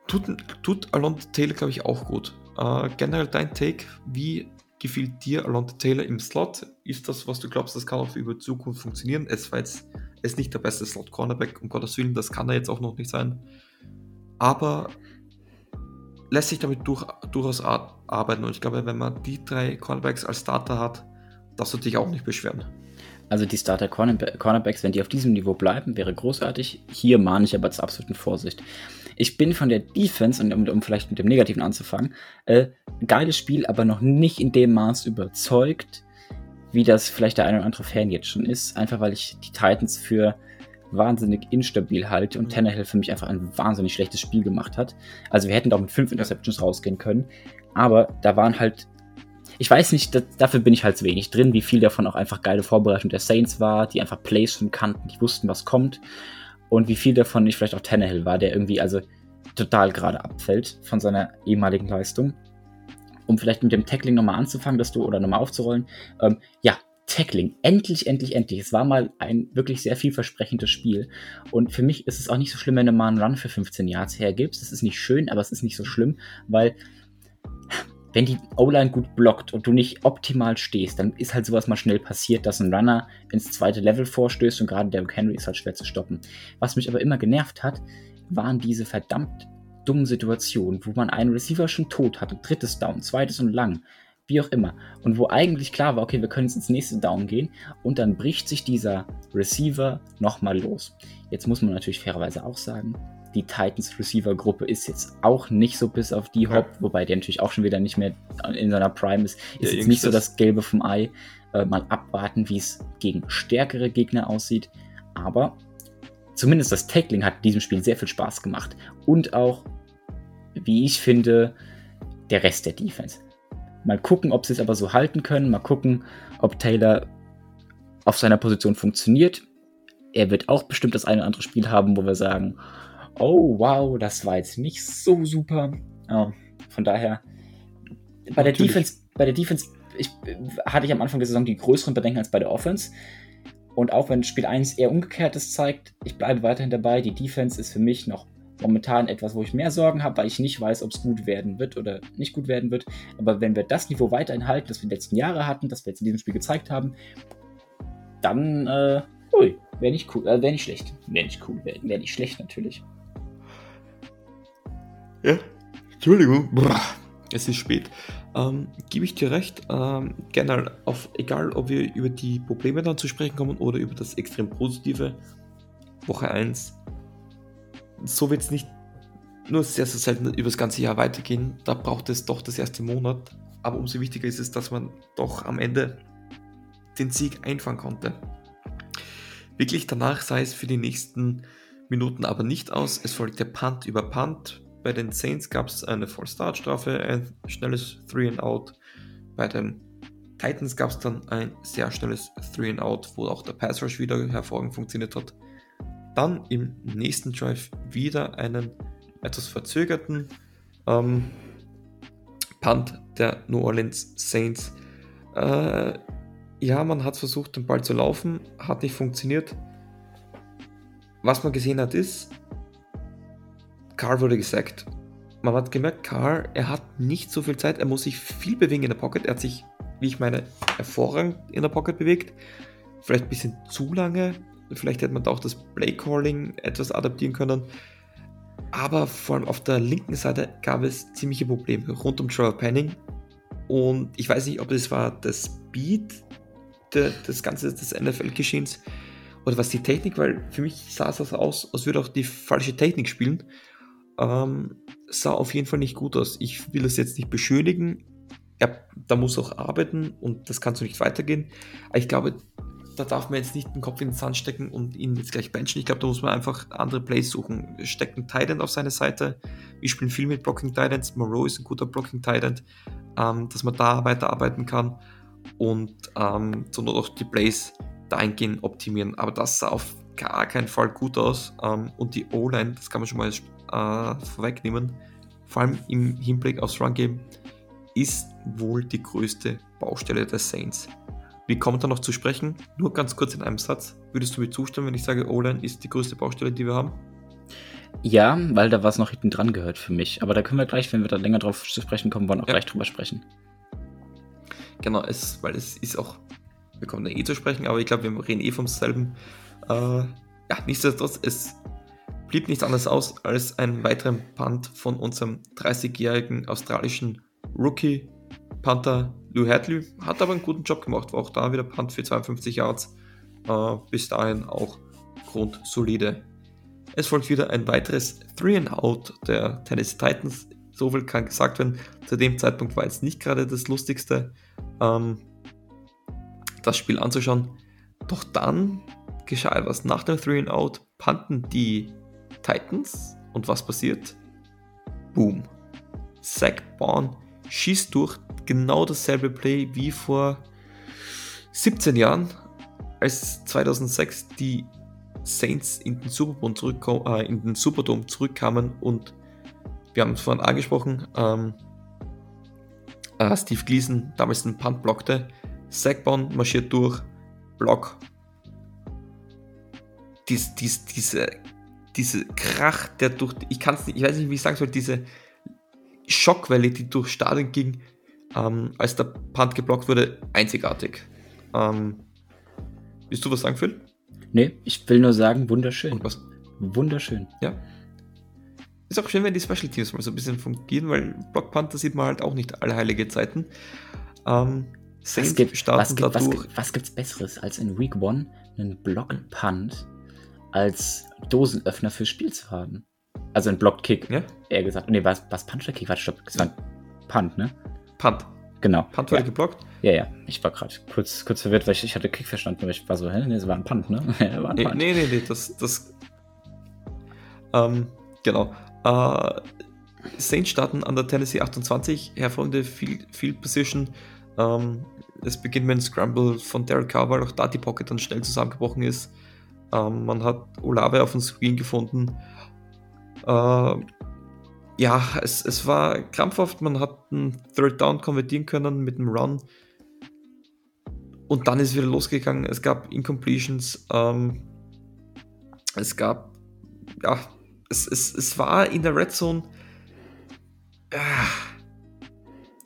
Tut, tut Alonte Taylor, glaube ich, auch gut. Äh, generell dein Take, wie gefiel dir Alonte Taylor im Slot? Ist das, was du glaubst, das kann auch über Zukunft funktionieren? Es war jetzt ist nicht der beste Slot-Cornerback, um Gottes Willen, das kann er jetzt auch noch nicht sein. Aber lässt sich damit durch, durchaus arbeiten. Und ich glaube, wenn man die drei Cornerbacks als Starter hat, darfst du dich auch nicht beschweren. Also die Starter Cornerbacks, wenn die auf diesem Niveau bleiben, wäre großartig. Hier mahne ich aber zur absoluten Vorsicht. Ich bin von der Defense, und um, um vielleicht mit dem Negativen anzufangen, äh, geiles Spiel, aber noch nicht in dem Maß überzeugt, wie das vielleicht der eine oder andere Fan jetzt schon ist. Einfach weil ich die Titans für wahnsinnig instabil halte und mhm. Tannehill für mich einfach ein wahnsinnig schlechtes Spiel gemacht hat. Also wir hätten da auch mit fünf Interceptions rausgehen können. Aber da waren halt, ich weiß nicht, das, dafür bin ich halt zu wenig drin, wie viel davon auch einfach geile Vorbereitung der Saints war, die einfach Plays schon kannten, die wussten, was kommt. Und wie viel davon nicht vielleicht auch Tannehill war, der irgendwie also total gerade abfällt von seiner ehemaligen Leistung. Um vielleicht mit dem Tackling nochmal anzufangen, dass du, oder nochmal aufzurollen. Ähm, ja, Tackling. Endlich, endlich, endlich. Es war mal ein wirklich sehr vielversprechendes Spiel. Und für mich ist es auch nicht so schlimm, wenn du mal einen Run für 15 Yards hergibst. Es ist nicht schön, aber es ist nicht so schlimm, weil wenn die O-Line gut blockt und du nicht optimal stehst, dann ist halt sowas mal schnell passiert, dass ein Runner ins zweite Level vorstößt und gerade der Henry ist halt schwer zu stoppen. Was mich aber immer genervt hat, waren diese verdammt dummen Situationen, wo man einen Receiver schon tot hatte, drittes Down, zweites und lang wie auch immer. Und wo eigentlich klar war, okay, wir können jetzt ins nächste Down gehen und dann bricht sich dieser Receiver nochmal los. Jetzt muss man natürlich fairerweise auch sagen, die Titans Receiver Gruppe ist jetzt auch nicht so bis auf die Hop, ja. wobei der natürlich auch schon wieder nicht mehr in seiner Prime ist. Ist ja, jetzt nicht so das Gelbe vom Ei. Äh, mal abwarten, wie es gegen stärkere Gegner aussieht. Aber zumindest das Tackling hat diesem Spiel sehr viel Spaß gemacht. Und auch, wie ich finde, der Rest der Defense. Mal gucken, ob sie es aber so halten können. Mal gucken, ob Taylor auf seiner Position funktioniert. Er wird auch bestimmt das eine oder andere Spiel haben, wo wir sagen, oh wow, das war jetzt nicht so super. Oh, von daher, bei der Defense, bei der Defense ich, hatte ich am Anfang der Saison die größeren Bedenken als bei der Offense. Und auch wenn Spiel 1 eher umgekehrtes zeigt, ich bleibe weiterhin dabei. Die Defense ist für mich noch momentan etwas, wo ich mehr Sorgen habe, weil ich nicht weiß, ob es gut werden wird oder nicht gut werden wird. Aber wenn wir das Niveau weiterhin halten, das wir die letzten Jahre hatten, das wir jetzt in diesem Spiel gezeigt haben, dann, äh, wäre nicht cool, äh, wäre nicht schlecht. Wäre nicht cool, wäre wär nicht schlecht natürlich. Ja, Entschuldigung, Brrr. es ist spät. Ähm, Gebe ich dir recht, ähm, generell, auf, egal ob wir über die Probleme dann zu sprechen kommen oder über das extrem Positive, Woche 1 so wird es nicht nur sehr, sehr selten über das ganze Jahr weitergehen. Da braucht es doch das erste Monat. Aber umso wichtiger ist es, dass man doch am Ende den Sieg einfangen konnte. Wirklich danach sah es für die nächsten Minuten aber nicht aus. Es folgte Punt über Punt. Bei den Saints gab es eine Vollstartstrafe, ein schnelles Three and Out. Bei den Titans gab es dann ein sehr schnelles Three and Out, wo auch der Pass Rush wieder hervorragend funktioniert hat. Dann im nächsten Drive wieder einen etwas verzögerten ähm, Punt der New Orleans Saints. Äh, ja, man hat versucht, den Ball zu laufen, hat nicht funktioniert. Was man gesehen hat, ist, Carr wurde gesackt. Man hat gemerkt, Carr, er hat nicht so viel Zeit, er muss sich viel bewegen in der Pocket. Er hat sich, wie ich meine, hervorragend in der Pocket bewegt. Vielleicht ein bisschen zu lange, Vielleicht hätte man da auch das Play-Calling etwas adaptieren können. Aber vor allem auf der linken Seite gab es ziemliche Probleme rund um Trevor Penning. Und ich weiß nicht, ob das war das Speed de, des Ganzen des NFL-Geschehens oder was die Technik, weil für mich sah es aus, als würde auch die falsche Technik spielen. Ähm, sah auf jeden Fall nicht gut aus. Ich will das jetzt nicht beschönigen. Er, da muss auch arbeiten und das kann so nicht weitergehen. Ich glaube, da darf man jetzt nicht den Kopf in den Sand stecken und ihn jetzt gleich benchen. Ich glaube, da muss man einfach andere Plays suchen. Stecken Titan auf seine Seite. Wir spielen viel mit Blocking Titans. Moreau ist ein guter Blocking Titan, ähm, dass man da weiterarbeiten kann und ähm, sondern auch die Plays dahingehend optimieren. Aber das sah auf gar keinen Fall gut aus. Ähm, und die O-Line, das kann man schon mal äh, vorwegnehmen, vor allem im Hinblick aufs Run-Game, ist wohl die größte Baustelle der Saints. Wie kommt da noch zu sprechen? Nur ganz kurz in einem Satz. Würdest du mir zustimmen, wenn ich sage, O-Line ist die größte Baustelle, die wir haben? Ja, weil da was noch hinten dran gehört für mich. Aber da können wir gleich, wenn wir da länger drauf zu sprechen kommen wollen, auch ja. gleich drüber sprechen. Genau, es, weil es ist auch, wir kommen da eh zu sprechen, aber ich glaube, wir reden eh vom selben. Äh, ja, nichtsdestotrotz, es blieb nichts anderes aus als ein weiterer Punt von unserem 30-jährigen australischen Rookie Panther Lou Hadley. Hat aber einen guten Job gemacht, war auch da wieder Punt für 52 Yards. Äh, bis dahin auch grundsolide. Es folgt wieder ein weiteres Three and Out der Tennessee Titans. So viel kann gesagt werden. Zu dem Zeitpunkt war jetzt nicht gerade das Lustigste, ähm, das Spiel anzuschauen. Doch dann geschah etwas. Nach dem Three and Out panten die Titans und was passiert? Boom. Zach Bourne schießt durch genau dasselbe Play wie vor 17 Jahren, als 2006 die Saints in den, Super äh, in den Superdome zurückkamen und wir haben es vorhin angesprochen, ähm, äh, Steve Gleason damals einen Punt blockte, Sackbone marschiert durch, Block. Dies, dies, diese, diese Krach, der durch, ich kann es nicht, ich weiß nicht, wie ich sagen soll, diese Schockwelle, die durch Stadion ging, ähm, als der Punt geblockt wurde, einzigartig. Ähm, willst du was sagen, Phil? Nee, ich will nur sagen, wunderschön. Und was? Wunderschön. Ja. Ist auch schön, wenn die Special Teams mal so ein bisschen fungieren, weil Block da sieht man halt auch nicht alle heilige Zeiten. Ähm, was, gibt, was, gibt, was, was gibt's Besseres als in Week 1 einen Block Punt als Dosenöffner fürs Spiel zu haben? Also ein Blocked Kick, ja? eher gesagt. Nee, was, was Punch oder Kick? Warte, stopp. Das war ein Punt, ne? Punt. Genau. Punt wurde ja. geblockt? Ja, ja. Ich war gerade kurz, kurz verwirrt, weil ich, ich hatte Kick verstanden, aber ich war so, hä? Nee, es war ein Punt, ne? ja, war ein Punt. Nee, nee, nee, das, das, ähm, genau. Äh, Saints starten an der Tennessee 28, hervorragende Field, Field Position. Ähm, es beginnt mit einem Scramble von Derek Carr, weil auch da die Pocket dann schnell zusammengebrochen ist. Ähm, man hat Olave auf dem Screen gefunden. Äh, ja, es, es war krampfhaft. Man hat einen Third Down konvertieren können mit einem Run. Und dann ist wieder losgegangen. Es gab Incompletions. Ähm, es gab, ja, es, es, es war in der Red Zone äh,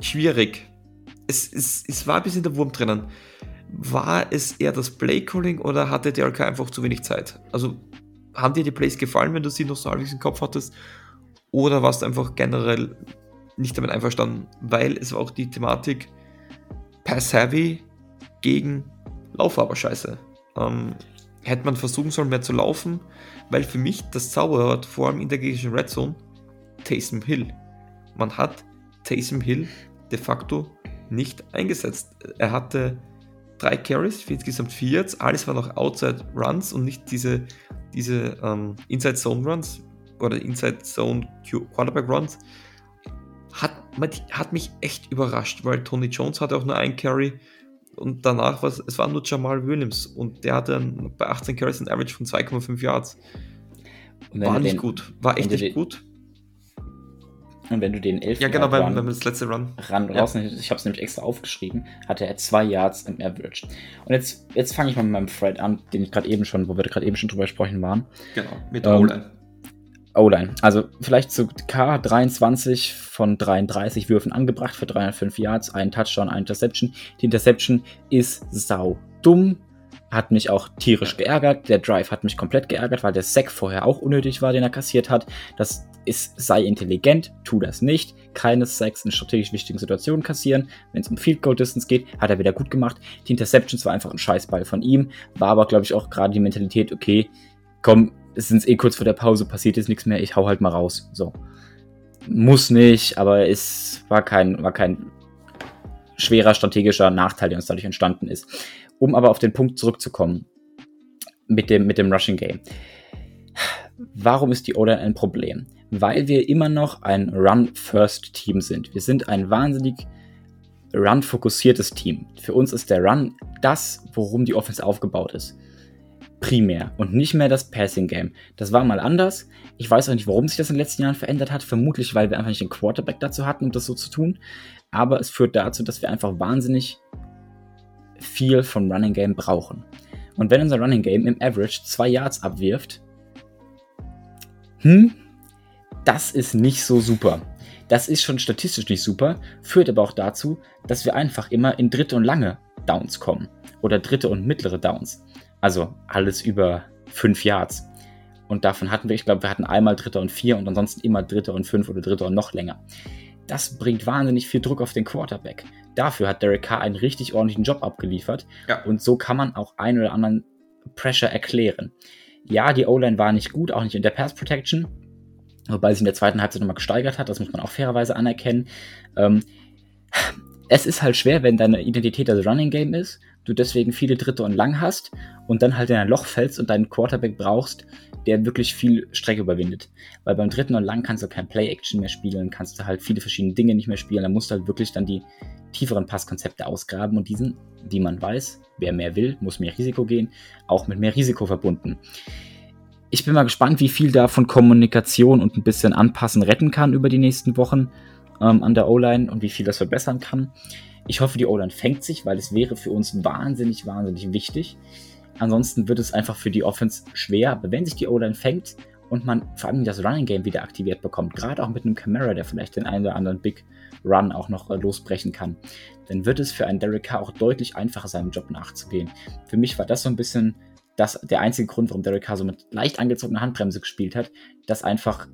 schwierig. Es, es, es war ein bisschen der Wurm drinnen. War es eher das Play-Calling oder hatte DLK einfach zu wenig Zeit? Also haben dir die Plays gefallen, wenn du sie noch so halbwegs im Kopf hattest? Oder warst du einfach generell nicht damit einverstanden? Weil es war auch die Thematik Pass-Heavy gegen Lauf aber scheiße. Ähm, hätte man versuchen sollen, mehr zu laufen, weil für mich das Zauberwort, vor allem in der gegnerischen Red Zone, Taysom Hill. Man hat Taysom Hill de facto nicht eingesetzt. Er hatte drei Carries für insgesamt vier jetzt. Alles war noch Outside Runs und nicht diese diese ähm, Inside Zone Runs oder Inside Zone Quarterback Runs hat, hat mich echt überrascht, weil Tony Jones hatte auch nur ein Carry und danach war es, es war nur Jamal Williams und der hatte bei 18 Carries ein Average von 2,5 Yards. War nicht den, gut, war echt nicht gut. Und wenn du den 11. Ja, genau, man das letzte Run. Ran ja. ich habe es nämlich extra aufgeschrieben, hatte er zwei Yards im Average. Und jetzt, jetzt fange ich mal mit meinem Thread an, den ich gerade eben schon, wo wir gerade eben schon drüber gesprochen waren. Genau, mit ähm, O-Line. O-Line. Also vielleicht zu K 23 von 33 Würfen angebracht für 305 Yards, ein Touchdown, ein Interception. Die Interception ist sau dumm, hat mich auch tierisch geärgert. Der Drive hat mich komplett geärgert, weil der Sack vorher auch unnötig war, den er kassiert hat. Das ist, sei intelligent, tu das nicht. Keine Sacks in strategisch wichtigen Situationen kassieren. Wenn es um Field Goal Distance geht, hat er wieder gut gemacht. Die Interceptions war einfach ein Scheißball von ihm. War aber, glaube ich, auch gerade die Mentalität, okay, komm, es sind eh kurz vor der Pause, passiert jetzt nichts mehr, ich hau halt mal raus. So. Muss nicht, aber es war kein, war kein schwerer strategischer Nachteil, der uns dadurch entstanden ist. Um aber auf den Punkt zurückzukommen mit dem, mit dem Rushing Game. Warum ist die O-Line ein Problem? Weil wir immer noch ein Run-First-Team sind. Wir sind ein wahnsinnig Run-fokussiertes Team. Für uns ist der Run das, worum die Offense aufgebaut ist. primär und nicht mehr das Passing Game. Das war mal anders. Ich weiß auch nicht, warum sich das in den letzten Jahren verändert hat. Vermutlich, weil wir einfach nicht den Quarterback dazu hatten, um das so zu tun. Aber es führt dazu, dass wir einfach wahnsinnig viel vom Running Game brauchen. Und wenn unser Running Game im Average zwei Yards abwirft, hm, das ist nicht so super. Das ist schon statistisch nicht super, führt aber auch dazu, dass wir einfach immer in dritte und lange Downs kommen. Oder dritte und mittlere Downs. Also alles über fünf Yards. Und davon hatten wir, ich glaube, wir hatten einmal dritter und vier und ansonsten immer dritter und fünf oder dritter und noch länger. Das bringt wahnsinnig viel Druck auf den Quarterback. Dafür hat Derek Carr einen richtig ordentlichen Job abgeliefert. Ja. Und so kann man auch einen oder anderen Pressure erklären. Ja, die O-Line war nicht gut, auch nicht in der Pass Protection, wobei sie in der zweiten Halbzeit nochmal gesteigert hat. Das muss man auch fairerweise anerkennen. Ähm, es ist halt schwer, wenn deine Identität das Running Game ist, du deswegen viele Dritte und Lang hast und dann halt in ein Loch fällst und deinen Quarterback brauchst, der wirklich viel Strecke überwindet. Weil beim Dritten und Lang kannst du kein Play-Action mehr spielen, kannst du halt viele verschiedene Dinge nicht mehr spielen, dann musst du halt wirklich dann die tieferen Passkonzepte ausgraben und diesen, wie man weiß, wer mehr will, muss mehr Risiko gehen, auch mit mehr Risiko verbunden. Ich bin mal gespannt, wie viel da von Kommunikation und ein bisschen Anpassen retten kann über die nächsten Wochen ähm, an der O-Line und wie viel das verbessern kann. Ich hoffe, die O-Line fängt sich, weil es wäre für uns wahnsinnig, wahnsinnig wichtig. Ansonsten wird es einfach für die Offense schwer. Aber wenn sich die O-Line fängt und man vor allem das Running Game wieder aktiviert bekommt, gerade auch mit einem Camera, der vielleicht den einen oder anderen Big Run auch noch äh, losbrechen kann, dann wird es für einen Derek Carr auch deutlich einfacher, seinem Job nachzugehen. Für mich war das so ein bisschen das, der einzige Grund, warum Derek Carr so mit leicht angezogener Handbremse gespielt hat, dass einfach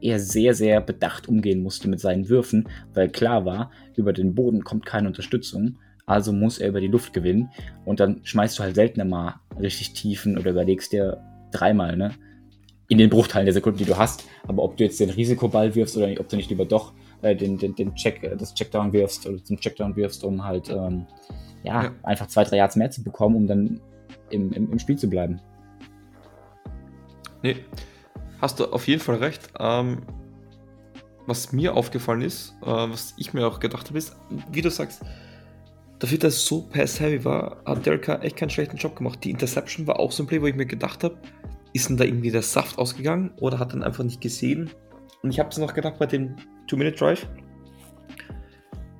er sehr, sehr bedacht umgehen musste mit seinen Würfen, weil klar war, über den Boden kommt keine Unterstützung, also muss er über die Luft gewinnen und dann schmeißt du halt seltener mal richtig tiefen oder überlegst dir dreimal, ne? In den Bruchteilen der Sekunden, die du hast, aber ob du jetzt den Risikoball wirfst oder nicht, ob du nicht lieber doch äh, den, den, den Check, äh, das Checkdown wirfst oder zum Checkdown wirfst, um halt ähm, ja, ja, einfach zwei, drei Yards mehr zu bekommen, um dann im, im, im Spiel zu bleiben. Nee, hast du auf jeden Fall recht. Ähm, was mir aufgefallen ist, äh, was ich mir auch gedacht habe, ist, wie du sagst, dafür, dass es so pass-heavy war, hat Derek echt keinen schlechten Job gemacht. Die Interception war auch so ein Play, wo ich mir gedacht habe, ist denn da irgendwie der Saft ausgegangen oder hat dann einfach nicht gesehen? Und ich habe es noch gedacht bei dem Two-Minute-Drive.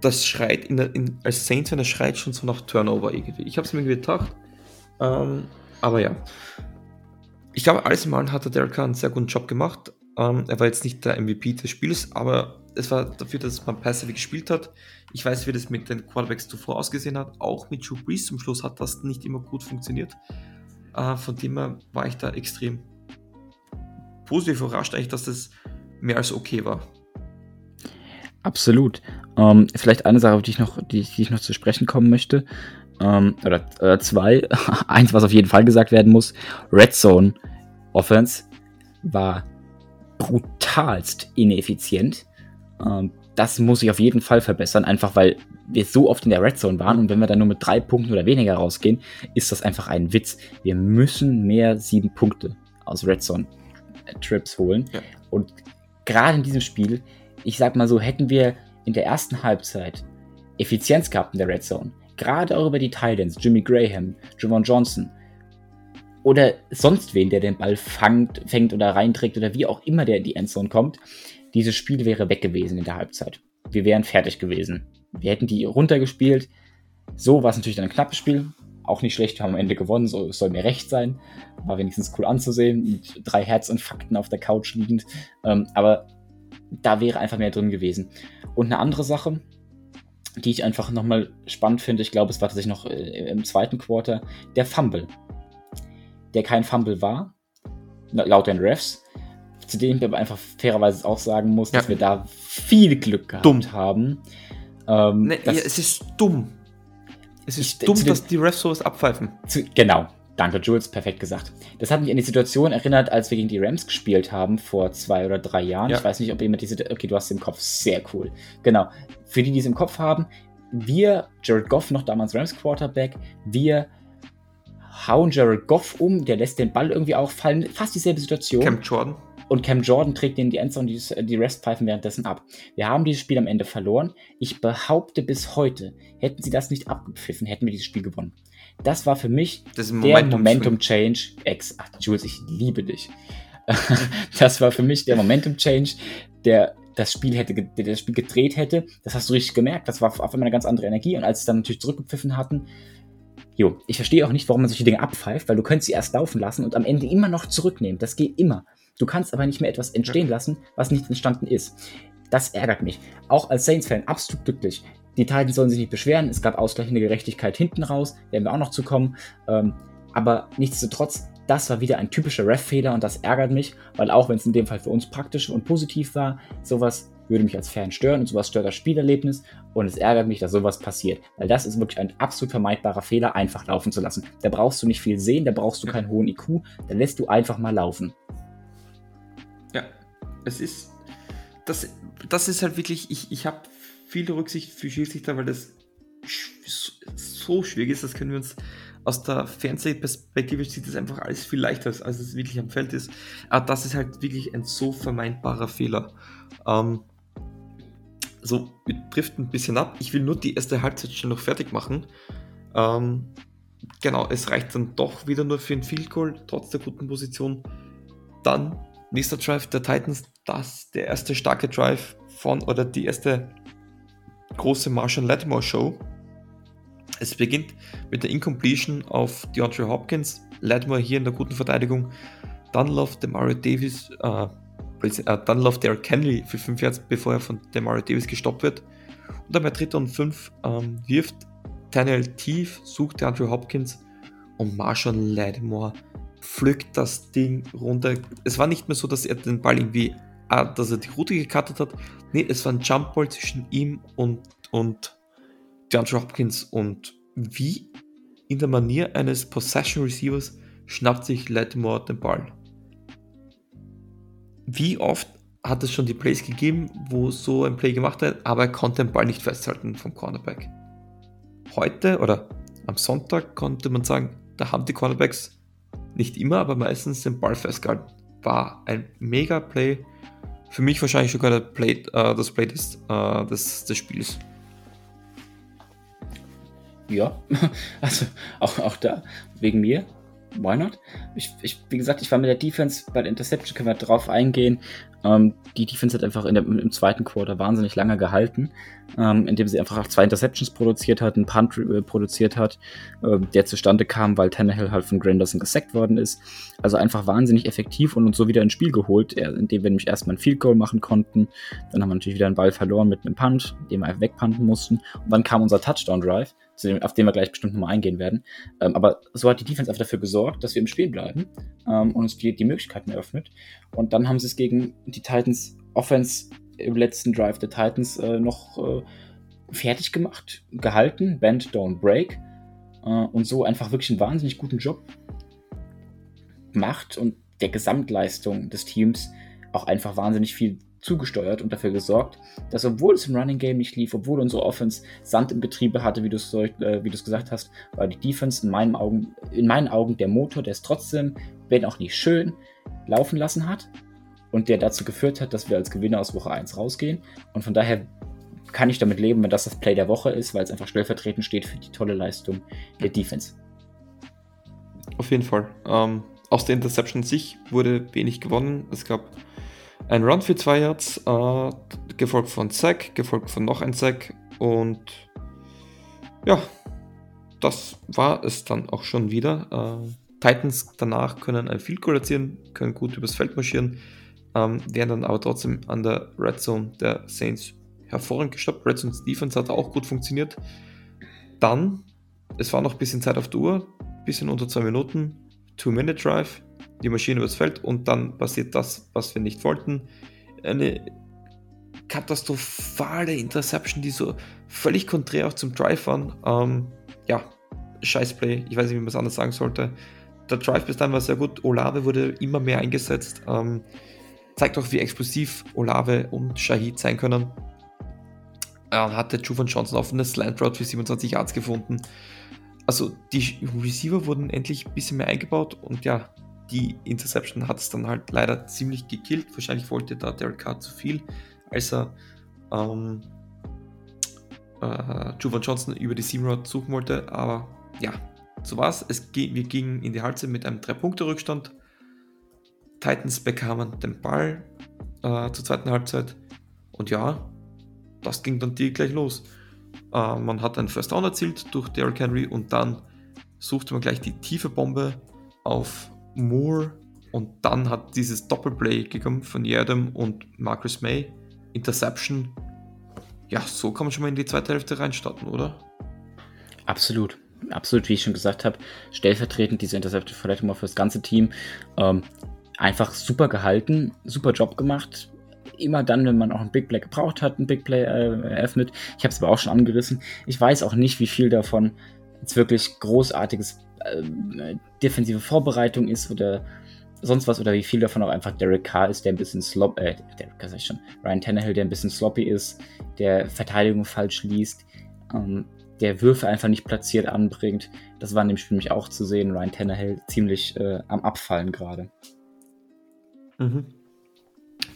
Das schreit in der, in, als Saints, das schreit schon so nach Turnover irgendwie. Ich habe es mir gedacht. Ähm, aber ja. Ich glaube, alles im Allem hat der Derek einen sehr guten Job gemacht. Ähm, er war jetzt nicht der MVP des Spiels, aber es war dafür, dass man passive gespielt hat. Ich weiß, wie das mit den Quarterbacks zuvor ausgesehen hat. Auch mit Drew Brees zum Schluss hat das nicht immer gut funktioniert. Äh, von dem her war ich da extrem positiv überrascht, eigentlich, dass das mehr als okay war. Absolut. Ähm, vielleicht eine Sache, auf die ich noch, die, die ich noch zu sprechen kommen möchte. Ähm, oder, oder zwei. Eins, was auf jeden Fall gesagt werden muss. Red Zone Offense war brutalst ineffizient. Ähm, das muss sich auf jeden Fall verbessern, einfach weil wir so oft in der Red Zone waren und wenn wir dann nur mit drei Punkten oder weniger rausgehen, ist das einfach ein Witz. Wir müssen mehr sieben Punkte aus Red Zone Trips holen. Ja. Und gerade in diesem Spiel, ich sag mal so, hätten wir in der ersten Halbzeit Effizienz gehabt in der Red Zone, gerade auch über die Titans, Jimmy Graham, Javon Johnson oder sonst wen, der den Ball fangt, fängt oder reinträgt oder wie auch immer der in die Endzone kommt, dieses Spiel wäre weg gewesen in der Halbzeit. Wir wären fertig gewesen. Wir hätten die runtergespielt. So war es natürlich dann ein knappes Spiel. Auch nicht schlecht, wir haben am Ende gewonnen, so soll mir recht sein. War wenigstens cool anzusehen, mit drei Herzinfarkten auf der Couch liegend. Ähm, aber da wäre einfach mehr drin gewesen. Und eine andere Sache, die ich einfach nochmal spannend finde, ich glaube, es war tatsächlich noch äh, im zweiten Quarter, der Fumble. Der kein Fumble war, laut den Refs. Zu dem ich aber einfach fairerweise auch sagen muss, ja. dass wir da viel Glück gehabt dumm. haben. Ähm, nee, ja, es ist dumm. Es ist ich, dumm, dass die Refs sowas abpfeifen. Zu, genau, Danke, Jules, perfekt gesagt. Das hat mich an die Situation erinnert, als wir gegen die Rams gespielt haben vor zwei oder drei Jahren. Ja. Ich weiß nicht, ob jemand diese. Okay, du hast sie im Kopf. Sehr cool. Genau. Für die, die es im Kopf haben, wir, Jared Goff, noch damals Rams Quarterback, wir hauen Jared Goff um, der lässt den Ball irgendwie auch fallen. Fast dieselbe Situation. Cam Jordan. Und Cam Jordan trägt den die Endzone und die, die Restpfeifen währenddessen ab. Wir haben dieses Spiel am Ende verloren. Ich behaupte bis heute, hätten sie das nicht abgepfiffen, hätten wir dieses Spiel gewonnen. Das war für mich der Momentum Change. Ex, ach, Jules, ich liebe dich. das war für mich der Momentum Change, der das Spiel hätte, der das Spiel gedreht hätte. Das hast du richtig gemerkt. Das war auf einmal eine ganz andere Energie. Und als sie dann natürlich zurückgepfiffen hatten, jo, ich verstehe auch nicht, warum man solche Dinge abpfeift, weil du könntest sie erst laufen lassen und am Ende immer noch zurücknehmen. Das geht immer. Du kannst aber nicht mehr etwas entstehen lassen, was nicht entstanden ist. Das ärgert mich. Auch als Saints-Fan absolut glücklich. Die Titans sollen sich nicht beschweren. Es gab ausgleichende Gerechtigkeit hinten raus. Werden wir auch noch zu kommen. Ähm, aber nichtsdestotrotz, das war wieder ein typischer Ref-Fehler und das ärgert mich, weil auch wenn es in dem Fall für uns praktisch und positiv war, sowas würde mich als Fan stören und sowas stört das Spielerlebnis und es ärgert mich, dass sowas passiert, weil das ist wirklich ein absolut vermeidbarer Fehler, einfach laufen zu lassen. Da brauchst du nicht viel sehen, da brauchst du keinen hohen IQ, da lässt du einfach mal laufen. Ja, es ist, das, das ist halt wirklich, ich, ich habe viel Rücksicht für Schiedsrichter, weil das so schwierig ist, das können wir uns aus der Fernsehperspektive sieht das einfach alles viel leichter aus, als es wirklich am Feld ist. Aber das ist halt wirklich ein so vermeidbarer Fehler. Ähm, so, wir driften ein bisschen ab. Ich will nur die erste Halbzeit schon noch fertig machen. Ähm, genau, es reicht dann doch wieder nur für ein Field Goal, trotz der guten Position. Dann nächster Drive der Titans, das der erste starke Drive von oder die erste große Marshall Lattimore Show. Es beginnt mit der Incompletion auf DeAndre Hopkins, Lattimore hier in der guten Verteidigung. Dann läuft Mario Davis, äh, äh, läuft Derrick Henry für 5 Yards, bevor er von Mario Davis gestoppt wird. Und dann bei 3. und 5 ähm, wirft Daniel tief, sucht Andrew Hopkins und Marshall Lattimore pflückt das Ding runter. Es war nicht mehr so, dass er den Ball irgendwie, ah, dass er die Route gecuttet hat. Nee, es war ein Jumpball zwischen ihm und, und DeAndre Hopkins und wie in der Manier eines Possession Receivers schnappt sich Lattimore den Ball. Wie oft hat es schon die Plays gegeben, wo so ein Play gemacht hat, aber er konnte den Ball nicht festhalten vom Cornerback. Heute oder am Sonntag konnte man sagen, da haben die Cornerbacks nicht immer, aber meistens den Ball festgehalten. War ein mega Play. Für mich wahrscheinlich sogar Play, äh, das Play des, äh, des, des Spiels. Ja, also auch, auch da, wegen mir, why not? Ich, ich, wie gesagt, ich war mit der Defense bei der Interception, können wir drauf eingehen. Ähm, die Defense hat einfach in der, im zweiten Quarter wahnsinnig lange gehalten, ähm, indem sie einfach zwei Interceptions produziert hat, einen Punt äh, produziert hat, äh, der zustande kam, weil Tannehill halt von Granderson gesackt worden ist. Also einfach wahnsinnig effektiv und uns so wieder ins Spiel geholt, indem wir nämlich erstmal ein Field Goal machen konnten. Dann haben wir natürlich wieder einen Ball verloren mit einem Punt, den wir einfach wegpunten mussten. Und dann kam unser Touchdown Drive auf den wir gleich bestimmt nochmal eingehen werden. Ähm, aber so hat die Defense einfach dafür gesorgt, dass wir im Spiel bleiben ähm, und uns die, die Möglichkeiten eröffnet. Und dann haben sie es gegen die Titans Offense im letzten Drive der Titans äh, noch äh, fertig gemacht, gehalten, Bend, Don't Break äh, und so einfach wirklich einen wahnsinnig guten Job macht und der Gesamtleistung des Teams auch einfach wahnsinnig viel zugesteuert und dafür gesorgt, dass obwohl es im Running Game nicht lief, obwohl unsere Offense Sand im Betriebe hatte, wie du es äh, gesagt hast, war die Defense in meinen Augen, in meinen Augen der Motor, der es trotzdem, wenn auch nicht schön, laufen lassen hat und der dazu geführt hat, dass wir als Gewinner aus Woche 1 rausgehen. Und von daher kann ich damit leben, wenn das das Play der Woche ist, weil es einfach stellvertretend steht für die tolle Leistung der Defense. Auf jeden Fall. Ähm, aus der Interception sich wurde wenig gewonnen. Es gab ein Run für zwei Yards, äh, gefolgt von Sack, gefolgt von noch ein Sack und ja, das war es dann auch schon wieder. Äh, Titans danach können ein Field Goal erzielen, können gut übers Feld marschieren, ähm, werden dann aber trotzdem an der Red Zone der Saints hervorragend gestoppt. Red Zone's Defense hat auch gut funktioniert. Dann, es war noch ein bisschen Zeit auf der Uhr, bisschen unter zwei Minuten, Two-Minute-Drive, die Maschine übers Feld und dann passiert das, was wir nicht wollten. Eine katastrophale Interception, die so völlig konträr auch zum Drive waren. Ähm, ja, Scheißplay, ich weiß nicht, wie man es anders sagen sollte. Der Drive bis dann war sehr gut. Olave wurde immer mehr eingesetzt. Ähm, zeigt auch, wie explosiv Olave und Shahid sein können. Er hatte Juvan Johnson auf eine Slant Route für 27 Yards gefunden. Also die Receiver wurden endlich ein bisschen mehr eingebaut und ja, die Interception hat es dann halt leider ziemlich gekillt. Wahrscheinlich wollte da Derek Carr zu viel, als er ähm, äh, Juvan Johnson über die Seam Road suchen wollte. Aber ja, so war's. Es, wir gingen in die Halbzeit mit einem 3-Punkte-Rückstand. Titans bekamen den Ball äh, zur zweiten Halbzeit. Und ja, das ging dann direkt gleich los. Äh, man hat einen First Down erzielt durch Derrick Henry und dann suchte man gleich die tiefe Bombe auf Moore und dann hat dieses Doppelplay gekommen von Yadam und Marcus May. Interception. Ja, so kann man schon mal in die zweite Hälfte reinstarten, oder? Absolut. Absolut, wie ich schon gesagt habe, stellvertretend diese Interception vielleicht mal für das ganze Team. Ähm, einfach super gehalten, super Job gemacht. Immer dann, wenn man auch ein Big Play gebraucht hat, ein Big Play äh, eröffnet. Ich habe es aber auch schon angerissen. Ich weiß auch nicht, wie viel davon jetzt wirklich großartiges äh, defensive Vorbereitung ist oder sonst was oder wie viel davon auch einfach Derek Carr ist, der ein bisschen slop, äh, Derek Carr sag ich schon, Ryan Tannehill, der ein bisschen sloppy ist, der Verteidigung falsch liest, ähm, der Würfe einfach nicht platziert anbringt. Das war in dem Spiel mich auch zu sehen. Ryan Tannehill ziemlich äh, am Abfallen gerade. Mhm.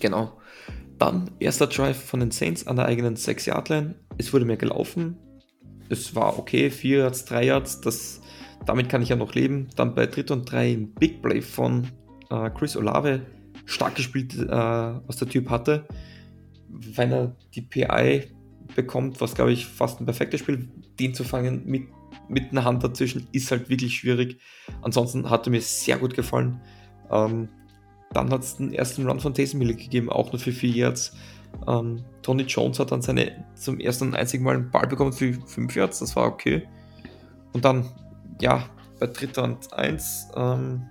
Genau. Dann erster Drive von den Saints an der eigenen 6-Yard-Line. Es wurde mehr gelaufen. Es war okay, 4 Yards, 3 Yards. Das, damit kann ich ja noch leben. Dann bei 3 und 3 ein Big Play von äh, Chris Olave. Stark gespielt, äh, was der Typ hatte. Wenn er die PI bekommt, was glaube ich fast ein perfektes Spiel, den zu fangen mit, mit einer Hand dazwischen ist halt wirklich schwierig. Ansonsten hat er mir sehr gut gefallen. Ähm, dann hat es den ersten Run von Taysom Hill gegeben, auch nur für 4 Yards. Ähm, Tony Jones hat dann seine zum ersten und einzigen Mal einen Ball bekommen für 5 Yards, das war okay. Und dann, ja, bei dritter und 1, ähm,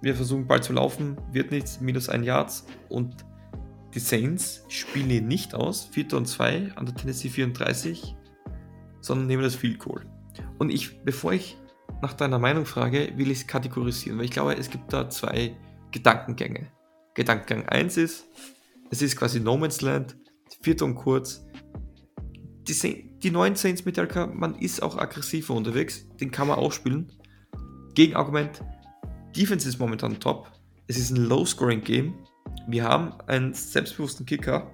wir versuchen Ball zu laufen, wird nichts, minus 1 Yards. Und die Saints spielen ihn nicht aus, 4. und 2 an der Tennessee 34, sondern nehmen das Field Goal. Und ich, bevor ich nach deiner Meinung frage, will ich es kategorisieren, weil ich glaube, es gibt da zwei Gedankengänge. Gedankengang 1 ist, es ist quasi No Man's Land, vierte und kurz. Die, die neuen Saints Metallica, man ist auch aggressiver unterwegs, den kann man auch spielen. Gegenargument, Defense ist momentan top. Es ist ein Low-Scoring-Game. Wir haben einen selbstbewussten Kicker.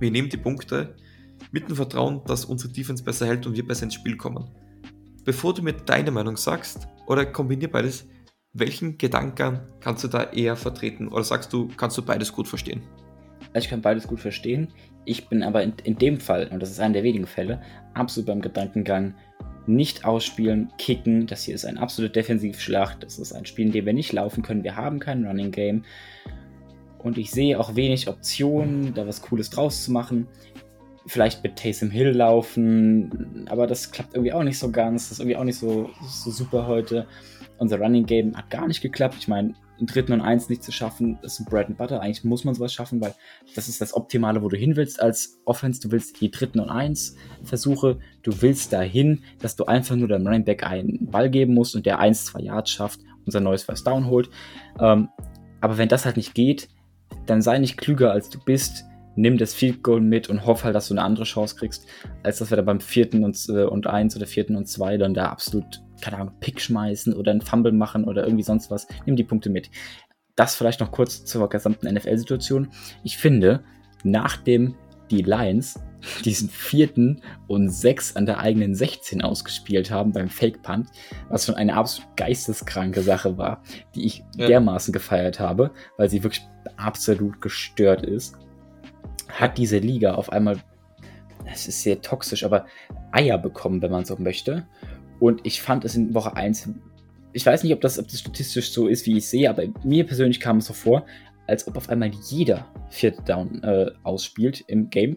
Wir nehmen die Punkte mit dem Vertrauen, dass unsere Defense besser hält und wir besser ins Spiel kommen. Bevor du mir deine Meinung sagst, oder kombinier beides, welchen Gedanken kannst du da eher vertreten? Oder sagst du, kannst du beides gut verstehen? Also ich kann beides gut verstehen. Ich bin aber in, in dem Fall, und das ist einer der wenigen Fälle, absolut beim Gedankengang, nicht ausspielen, kicken. Das hier ist ein absolute Defensivschlacht. Das ist ein Spiel, in dem wir nicht laufen können. Wir haben kein Running Game. Und ich sehe auch wenig Optionen, da was Cooles draus zu machen. Vielleicht mit Taysom Hill laufen, aber das klappt irgendwie auch nicht so ganz. Das ist irgendwie auch nicht so, so super heute unser Running Game hat gar nicht geklappt. Ich meine, im dritten und eins nicht zu schaffen, ist ein Bread and Butter. Eigentlich muss man sowas schaffen, weil das ist das Optimale, wo du hin willst als Offense. Du willst die dritten und eins Versuche. Du willst dahin, dass du einfach nur deinem Running Back einen Ball geben musst und der eins, zwei Yards schafft und sein neues First Down holt. Ähm, aber wenn das halt nicht geht, dann sei nicht klüger als du bist. Nimm das Field Goal mit und hoff halt, dass du eine andere Chance kriegst, als dass wir da beim vierten und, äh, und eins oder vierten und zwei dann da absolut keine Ahnung, Pick schmeißen oder einen Fumble machen oder irgendwie sonst was. Nimm die Punkte mit. Das vielleicht noch kurz zur gesamten NFL-Situation. Ich finde, nachdem die Lions diesen vierten und sechs an der eigenen 16 ausgespielt haben beim Fake Punt, was schon eine absolut geisteskranke Sache war, die ich ja. dermaßen gefeiert habe, weil sie wirklich absolut gestört ist, hat diese Liga auf einmal, es ist sehr toxisch, aber Eier bekommen, wenn man so möchte. Und ich fand es in Woche 1, ich weiß nicht, ob das, ob das statistisch so ist, wie ich sehe, aber mir persönlich kam es so vor, als ob auf einmal jeder vierte Down äh, ausspielt im Game.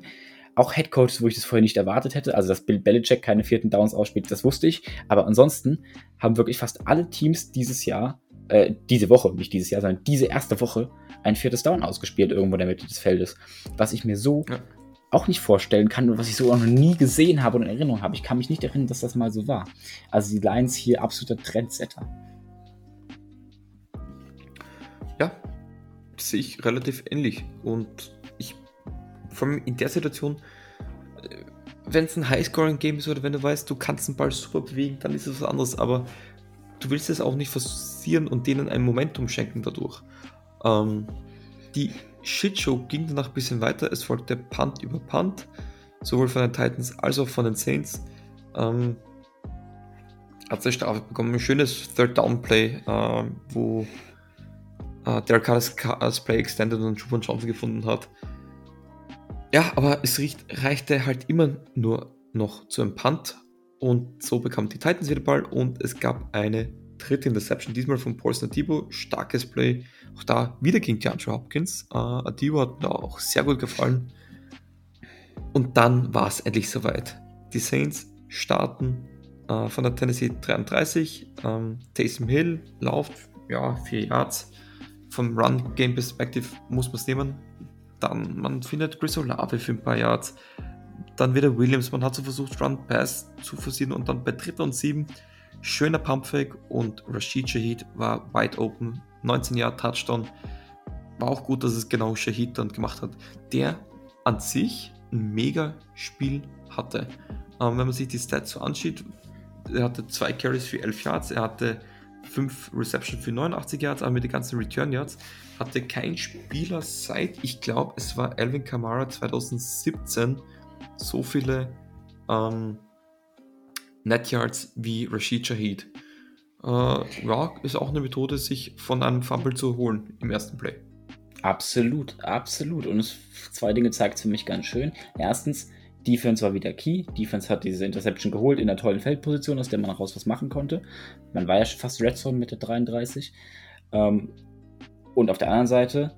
Auch Headcoaches, wo ich das vorher nicht erwartet hätte, also dass Bill Belichick keine vierten Downs ausspielt, das wusste ich. Aber ansonsten haben wirklich fast alle Teams dieses Jahr, äh, diese Woche, nicht dieses Jahr, sondern diese erste Woche, ein viertes Down ausgespielt irgendwo in der Mitte des Feldes. Was ich mir so ja auch nicht vorstellen kann und was ich so auch noch nie gesehen habe und in Erinnerung habe. Ich kann mich nicht erinnern, dass das mal so war. Also die Lions hier absoluter Trendsetter. Ja, sehe ich relativ ähnlich. Und ich, vor allem in der Situation, äh, wenn es ein Highscoring-Game ist oder wenn du weißt, du kannst den Ball super bewegen, dann ist es was anderes. Aber du willst es auch nicht forcieren und denen ein Momentum schenken dadurch. Ähm, die Shitshow ging danach ein bisschen weiter. Es folgte Punt über Punt, sowohl von den Titans als auch von den Saints. Ähm, hat seine Strafe bekommen. Ein schönes Third Down Play, äh, wo äh, Derek Carr das, Play extended und Schumann Chance gefunden hat. Ja, aber es riecht, reichte halt immer nur noch zu einem Punt und so bekamen die Titans wieder Ball und es gab eine dritte Interception, diesmal von Paulson Adibo. Starkes Play, auch da wieder gegen DeAndre Hopkins. Uh, Adibo hat mir auch sehr gut gefallen. Und dann war es endlich soweit. Die Saints starten uh, von der Tennessee 33. Um, ähm, Taysom Hill läuft, ja, 4 Yards. Vom Run-Game-Perspektive muss man es nehmen. Dann, man findet Chris Olave für ein paar Yards. Dann wieder Williams, man hat so versucht, Run-Pass zu forcieren und dann bei 3. und 7 schöner Pumpfake und Rashid Shahid war wide open. 19 Jahre Touchdown. War auch gut, dass es genau Shahid dann gemacht hat. Der an sich ein mega Spiel hatte. Ähm, wenn man sich die Stats so ansieht, er hatte zwei Carries für 11 Yards, er hatte 5 Receptions für 89 Yards, aber mit den ganzen Return Yards hatte kein Spieler seit, ich glaube, es war Alvin Kamara 2017 so viele ähm, Net Yards wie Rashid Shahid. Äh, ja, ist auch eine Methode, sich von einem Fumble zu holen im ersten Play. Absolut, absolut. Und es, zwei Dinge zeigt es für mich ganz schön. Erstens, Defense war wieder key. Defense hat diese Interception geholt in der tollen Feldposition, aus der man raus was machen konnte. Man war ja fast Red Zone mit der 33. Ähm, und auf der anderen Seite,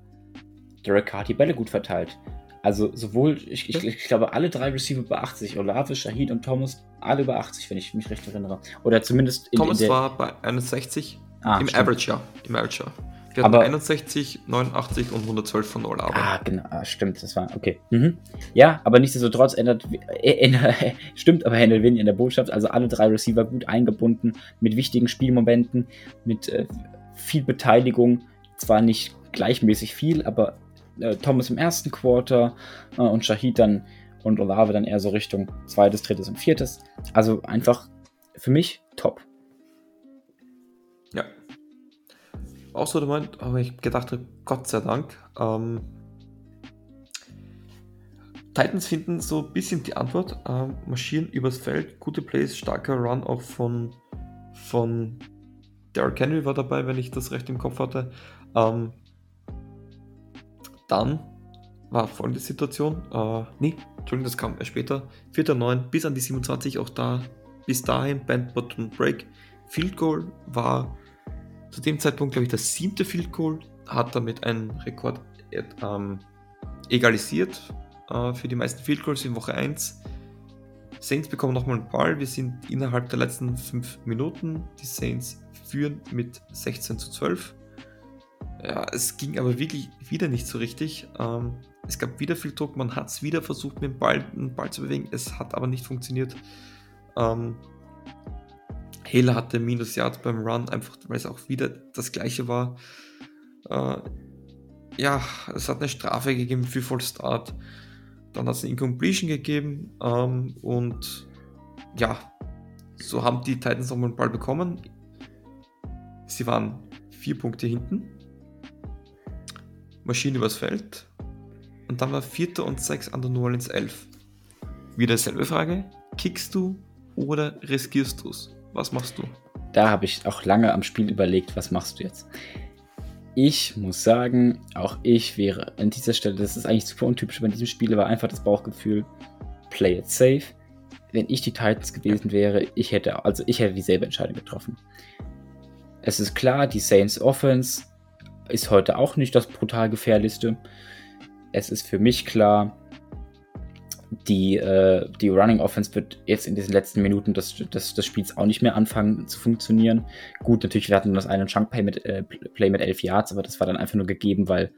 Derek Carr hat die Bälle gut verteilt. Also sowohl, ich, ich, ich, glaube, alle drei Receiver über 80, Olave, Shahid und Thomas, alle über 80, wenn ich mich recht erinnere. Oder zumindest in, Thomas in war bei 61 ah, im. Average Jahr. Im Average Jahr. Wir hatten aber, 61, 89 und 112 von Olave. Ah, genau, ah, stimmt, das war, okay. Mhm. Ja, aber nichtsdestotrotz ändert, äh, ändert stimmt, aber ändert wenig in der Botschaft. Also alle drei Receiver gut eingebunden, mit wichtigen Spielmomenten, mit äh, viel Beteiligung. Zwar nicht gleichmäßig viel, aber äh, Thomas im ersten Quarter äh, und Shahid dann und Olave dann eher so Richtung zweites, drittes und viertes. Also einfach für mich top. Ja. Auch so der Moment, aber ich gedacht Gott sei Dank. Ähm, Titans finden so ein bisschen die Antwort, ähm, marschieren übers Feld, gute Plays, starker Run auch von, von Derrick Henry war dabei, wenn ich das recht im Kopf hatte. Ähm, dann war folgende Situation. Äh, nee, Entschuldigung, das kam erst später. 4.9 bis an die 27, auch da bis dahin Band Button Break. Field Goal war zu dem Zeitpunkt, glaube ich, das siebte Field Goal, hat damit einen Rekord ähm, egalisiert äh, für die meisten Field Goals in Woche 1. Saints bekommen nochmal einen Ball. Wir sind innerhalb der letzten 5 Minuten. Die Saints führen mit 16 zu 12. Ja, es ging aber wirklich wieder nicht so richtig. Ähm, es gab wieder viel Druck, man hat es wieder versucht, mit dem Ball, den Ball zu bewegen, es hat aber nicht funktioniert. Ähm, Hela hatte minus Yards beim Run, einfach weil es auch wieder das gleiche war. Äh, ja, es hat eine Strafe gegeben für Full Start. Dann hat es eine Incompletion gegeben ähm, und ja, so haben die Titans nochmal einen Ball bekommen. Sie waren vier Punkte hinten Maschine übers Feld. Und dann war Vierter und Sechs an der New Orleans 11. Wieder dieselbe Frage. Kickst du oder riskierst du es? Was machst du? Da habe ich auch lange am Spiel überlegt, was machst du jetzt? Ich muss sagen, auch ich wäre an dieser Stelle, das ist eigentlich super untypisch bei diesem Spiel, war einfach das Bauchgefühl, play it safe. Wenn ich die Titans gewesen wäre, ich hätte, also ich hätte dieselbe Entscheidung getroffen. Es ist klar, die Saints Offense ist heute auch nicht das brutal gefährlichste. Es ist für mich klar, die, äh, die Running Offense wird jetzt in diesen letzten Minuten des, des, des Spiels auch nicht mehr anfangen zu funktionieren. Gut, natürlich, wir hatten das eine Chunk Play mit, äh, Play mit 11 Yards, aber das war dann einfach nur gegeben, weil,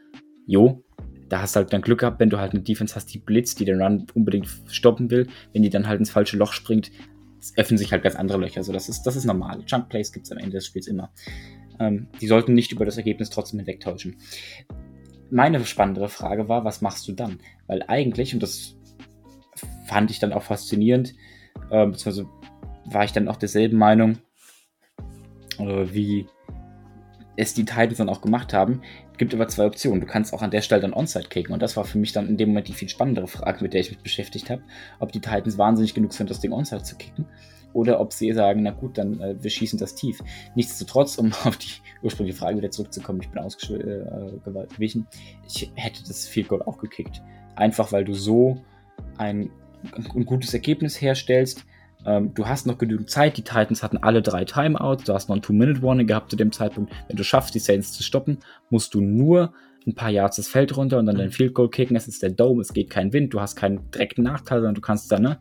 jo, da hast du halt dann Glück gehabt, wenn du halt eine Defense hast, die blitzt, die den Run unbedingt stoppen will. Wenn die dann halt ins falsche Loch springt, öffnen sich halt ganz andere Löcher. Also das ist, das ist normal. Chunk Plays gibt es am Ende des Spiels immer. Ähm, die sollten nicht über das Ergebnis trotzdem hinwegtäuschen. Meine spannendere Frage war, was machst du dann? Weil eigentlich, und das fand ich dann auch faszinierend, äh, beziehungsweise war ich dann auch derselben Meinung, äh, wie es die Titans dann auch gemacht haben. Gibt aber zwei Optionen. Du kannst auch an der Stelle dann Onside kicken. Und das war für mich dann in dem Moment die viel spannendere Frage, mit der ich mich beschäftigt habe. Ob die Titans wahnsinnig genug sind, das Ding Onside zu kicken oder ob sie sagen, na gut, dann äh, wir schießen das tief. Nichtsdestotrotz, um auf die ursprüngliche Frage wieder zurückzukommen, ich bin ausgewichen, äh, ich hätte das Field Goal auch gekickt. Einfach weil du so ein, ein gutes Ergebnis herstellst. Ähm, du hast noch genügend Zeit. Die Titans hatten alle drei Timeouts. Du hast noch ein Two-Minute-Warning gehabt zu dem Zeitpunkt. Wenn du schaffst, die Saints zu stoppen, musst du nur ein paar Yards das Feld runter und dann mhm. den Field Goal kicken. Es ist der Dome, es geht kein Wind, du hast keinen direkten Nachteil, sondern du kannst dann ne,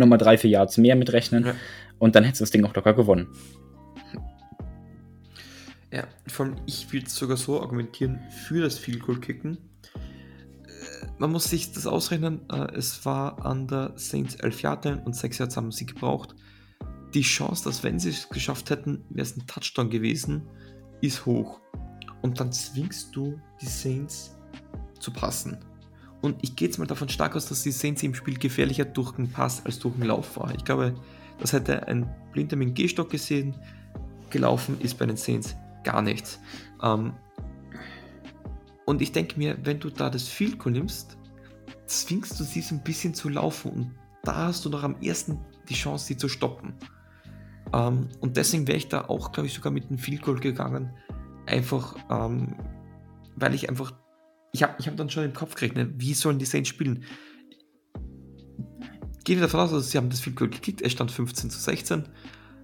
nochmal drei, vier Yards mehr mitrechnen ja. und dann hättest du das Ding auch locker gewonnen. Ja, vor allem, ich würde sogar so argumentieren für das Field Goal kicken. Äh, man muss sich das ausrechnen, äh, es war an der Saints 11 Yards und 6 Yards haben sie gebraucht. Die Chance, dass wenn sie es geschafft hätten, wäre es ein Touchdown gewesen, ist hoch. Und dann zwingst du die Saints zu passen. Und ich gehe jetzt mal davon stark aus, dass die Saints im Spiel gefährlicher durch den Pass als durch den Lauf war. Ich glaube, das hätte ein Blinder mit dem Gehstock gesehen. Gelaufen ist bei den Saints gar nichts. Ähm, und ich denke mir, wenn du da das Field Goal nimmst, zwingst du sie so ein bisschen zu laufen. Und da hast du noch am ersten die Chance, sie zu stoppen. Ähm, und deswegen wäre ich da auch, glaube ich, sogar mit dem Field Goal gegangen. Einfach, ähm, weil ich einfach ich habe ich hab dann schon im Kopf gerechnet, wie sollen die Saints spielen? Gehen wir davon aus, also sie haben das Field Goal gekickt, es stand 15 zu 16.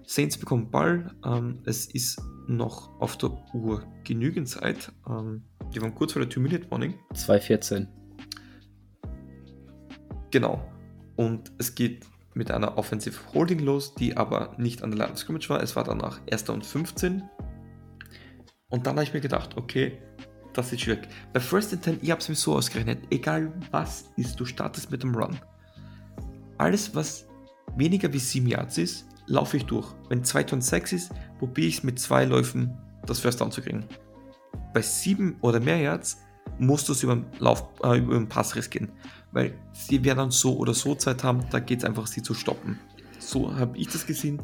Saints bekommen Ball, ähm, es ist noch auf der Uhr genügend Zeit. Ähm, die waren kurz vor der 2-Minute-Warning. 2.14. Genau. Und es geht mit einer Offensive Holding los, die aber nicht an der Line of Scrimmage war. Es war danach 1. und 15. Und dann habe ich mir gedacht, okay, das ist schwierig. Bei First and Ten, ich habe es mir so ausgerechnet, egal was ist, du startest mit dem Run. Alles, was weniger wie 7 Yards ist, laufe ich durch. Wenn 2 und 6 ist, probiere ich es mit zwei Läufen, das First Down zu kriegen. Bei 7 oder mehr Yards musst du es über äh, über den Pass riskieren. Weil sie werden dann so oder so Zeit haben, da geht es einfach, sie zu stoppen. So habe ich das gesehen.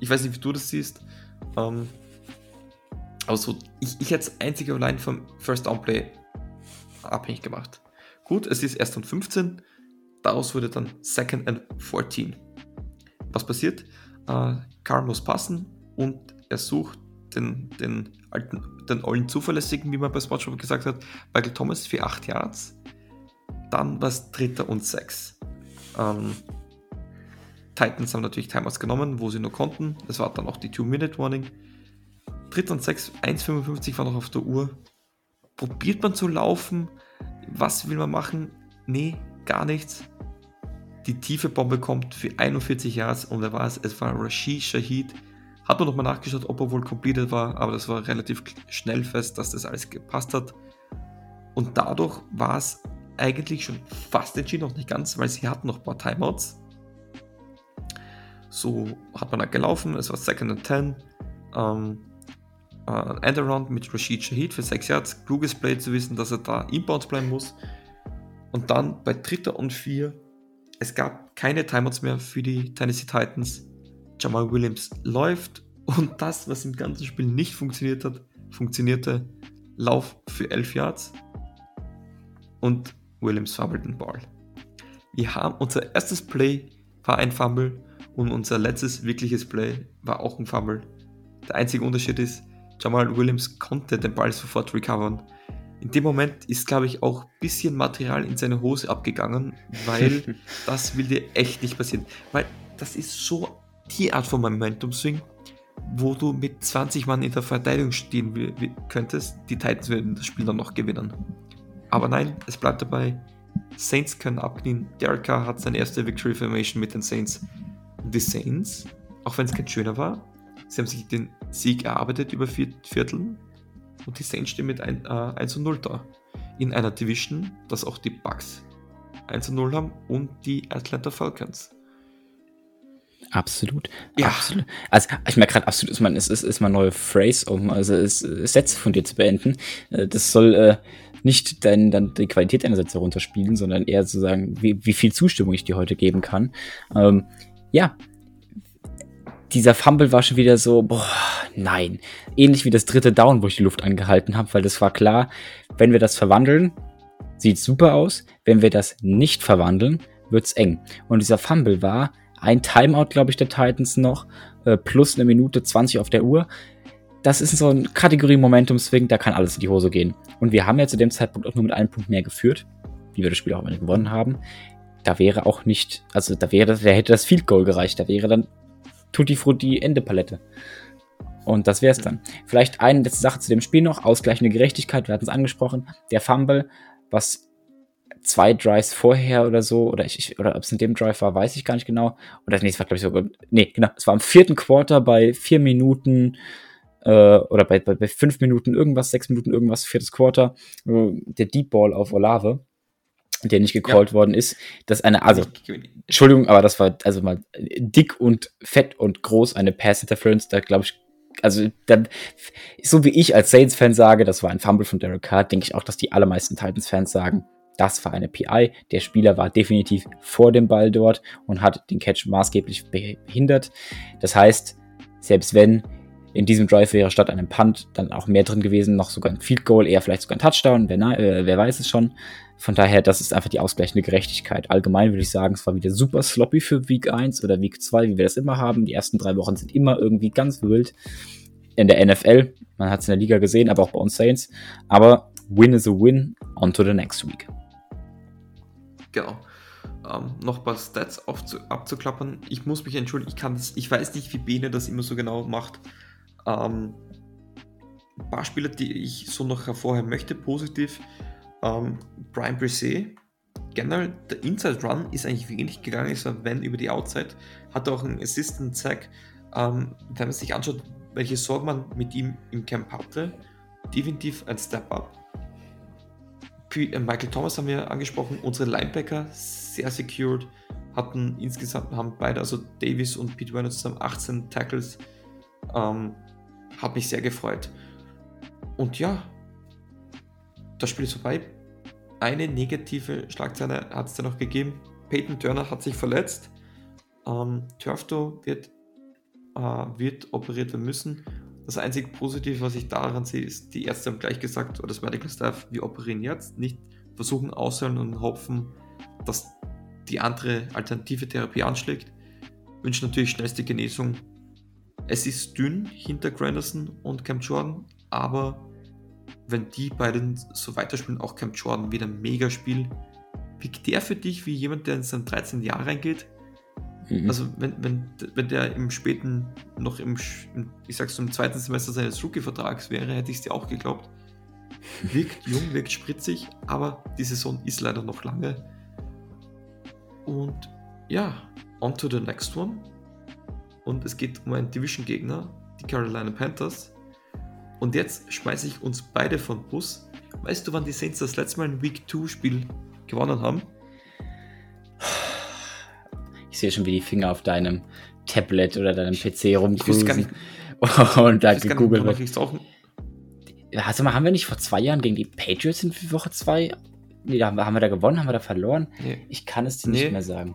Ich weiß nicht, wie du das siehst. Ähm, also ich, ich hätte es einzig und allein vom First Down Play abhängig gemacht. Gut, es ist erst und 15, daraus wurde dann Second and 14. Was passiert? Äh, Karl muss passen und er sucht den, den alten, den allen zuverlässigen, wie man bei Spotshop gesagt hat, Michael Thomas für 8 Yards. Dann war es dritter und 6. Ähm, Titans haben natürlich Timeouts genommen, wo sie nur konnten. Das war dann auch die 2-Minute-Warning. Dritt und 6, 1,55 war noch auf der Uhr. Probiert man zu laufen? Was will man machen? Nee, gar nichts. Die tiefe Bombe kommt für 41 Yards und wer war es? Es war Rashid Shahid. Hat man nochmal nachgeschaut, ob er wohl completed war, aber das war relativ schnell fest, dass das alles gepasst hat. Und dadurch war es eigentlich schon fast entschieden, noch nicht ganz, weil sie hatten noch ein paar Timeouts. So hat man dann gelaufen, es war Second and 10. Ähm, äh, Endaround mit Rashid Shahid für 6 Yards. Kluges Play zu wissen, dass er da inbounds bleiben muss. Und dann bei dritter und vier, es gab keine Timeouts mehr für die Tennessee Titans. Jamal Williams läuft und das, was im ganzen Spiel nicht funktioniert hat, funktionierte. Lauf für 11 Yards und Williams fummelt den Ball. Wir haben unser erstes Play war ein Fumble und unser letztes wirkliches Play war auch ein Fumble. Der einzige Unterschied ist, Jamal Williams konnte den Ball sofort recovern. In dem Moment ist, glaube ich, auch ein bisschen Material in seine Hose abgegangen, weil das will dir echt nicht passieren. Weil das ist so die Art von Momentum Swing, wo du mit 20 Mann in der Verteidigung stehen könntest. Die Titans würden das Spiel dann noch gewinnen. Aber nein, es bleibt dabei. Saints können abknien. Derek Carr hat seine erste Victory Formation mit den Saints. Die Saints, auch wenn es kein schöner war, Sie haben sich den Sieg erarbeitet über vier Vierteln und die Saints stehen mit ein, äh, 1 0 da. In einer Division, dass auch die Bucks 1 0 haben und die Atlanta Falcons. Absolut. Ja. Absolut. Also ich merke gerade, absolut ist mein, ist, ist, ist mein neue Phrase, um also ist, Sätze von dir zu beenden. Äh, das soll äh, nicht dein, dann die Qualität deiner Sätze runterspielen, sondern eher zu sagen, wie, wie viel Zustimmung ich dir heute geben kann. Ähm, ja, dieser Fumble war schon wieder so, boah, nein. Ähnlich wie das dritte Down, wo ich die Luft angehalten habe, weil das war klar, wenn wir das verwandeln, sieht super aus. Wenn wir das nicht verwandeln, wird's eng. Und dieser Fumble war ein Timeout, glaube ich, der Titans noch, äh, plus eine Minute 20 auf der Uhr. Das ist so ein Kategorie Momentum-Swing, da kann alles in die Hose gehen. Und wir haben ja zu dem Zeitpunkt auch nur mit einem Punkt mehr geführt, wie wir das Spiel auch immer gewonnen haben. Da wäre auch nicht, also da wäre, da hätte das Field Goal gereicht, da wäre dann Tutti Frutti Ende Palette. Und das wäre es dann. Vielleicht eine letzte Sache zu dem Spiel noch, ausgleichende Gerechtigkeit, wir hatten es angesprochen, der Fumble, was zwei Drives vorher oder so, oder ich, oder ob es in dem Drive war, weiß ich gar nicht genau. Oder nee, es war, glaube ich, sogar. Nee, genau, es war im vierten Quarter bei vier Minuten äh, oder bei, bei, bei fünf Minuten irgendwas, sechs Minuten irgendwas, viertes Quarter, äh, der Deep Ball auf Olave, der nicht gecallt ja. worden ist. Das eine, also, Entschuldigung, aber das war also mal dick und fett und groß eine Pass Interference, da glaube ich, also dann, so wie ich als Saints-Fan sage, das war ein Fumble von Derek Carr, denke ich auch, dass die allermeisten Titans-Fans sagen, das war eine PI. Der Spieler war definitiv vor dem Ball dort und hat den Catch maßgeblich behindert. Das heißt, selbst wenn in diesem Drive wäre statt einem Punt dann auch mehr drin gewesen, noch sogar ein Field Goal, eher vielleicht sogar ein Touchdown, wer, äh, wer weiß es schon. Von daher, das ist einfach die ausgleichende Gerechtigkeit. Allgemein würde ich sagen, es war wieder super sloppy für Week 1 oder Week 2, wie wir das immer haben. Die ersten drei Wochen sind immer irgendwie ganz wild. In der NFL, man hat es in der Liga gesehen, aber auch bei uns Saints. Aber Win is a win, on to the next week. Genau. Ähm, noch ein paar Stats abzuklappern. Ich muss mich entschuldigen, ich kann das, ich weiß nicht, wie Bene das immer so genau macht. Ähm, ein paar Spieler, die ich so noch hervorheben möchte, positiv. Ähm, Brian Brisset, generell der Inside Run ist eigentlich wenig gegangen, ist wenn über die Outside, hat auch einen Assistant Sack. Ähm, wenn man sich anschaut, welche Sorgen man mit ihm im Camp hatte, definitiv ein Step Up. Äh, Michael Thomas haben wir angesprochen, unsere Linebacker sehr secured, hatten insgesamt, haben beide, also Davis und Pete Werner zusammen 18 Tackles. Ähm, hat mich sehr gefreut. Und ja, das Spiel ist vorbei. Eine negative Schlagzeile hat es da noch gegeben. Peyton Turner hat sich verletzt. Ähm, Turfto wird, äh, wird operiert werden müssen. Das einzige Positive, was ich daran sehe, ist, die Ärzte haben gleich gesagt, oder das Medical Staff, wir operieren jetzt, nicht versuchen aushören und hoffen, dass die andere alternative Therapie anschlägt. Wünschen natürlich schnellste Genesung. Es ist dünn hinter Granderson und Cam Jordan, aber wenn die beiden so weiterspielen, auch Cam Jordan wieder ein Mega-Spiel, wiegt der für dich wie jemand, der in sein 13 Jahre reingeht? Mhm. Also wenn, wenn, wenn der im späten, noch im, ich sag's so, im zweiten Semester seines Rookie-Vertrags wäre, hätte ich es dir auch geglaubt. Wirkt jung, wirkt spritzig, aber die Saison ist leider noch lange. Und ja, on to the next one. Und es geht um einen Division-Gegner, die Carolina Panthers. Und jetzt schmeiße ich uns beide von Bus. Weißt du, wann die Saints das letzte Mal ein Week 2 Spiel gewonnen haben? Ich sehe schon, wie die Finger auf deinem Tablet oder deinem PC rumcruisen. Und da gegoogelt wird. Also mal, haben wir nicht vor zwei Jahren gegen die Patriots in Woche 2? Nee, da haben wir, haben wir da gewonnen, haben wir da verloren? Nee. Ich kann es dir nee. nicht mehr sagen.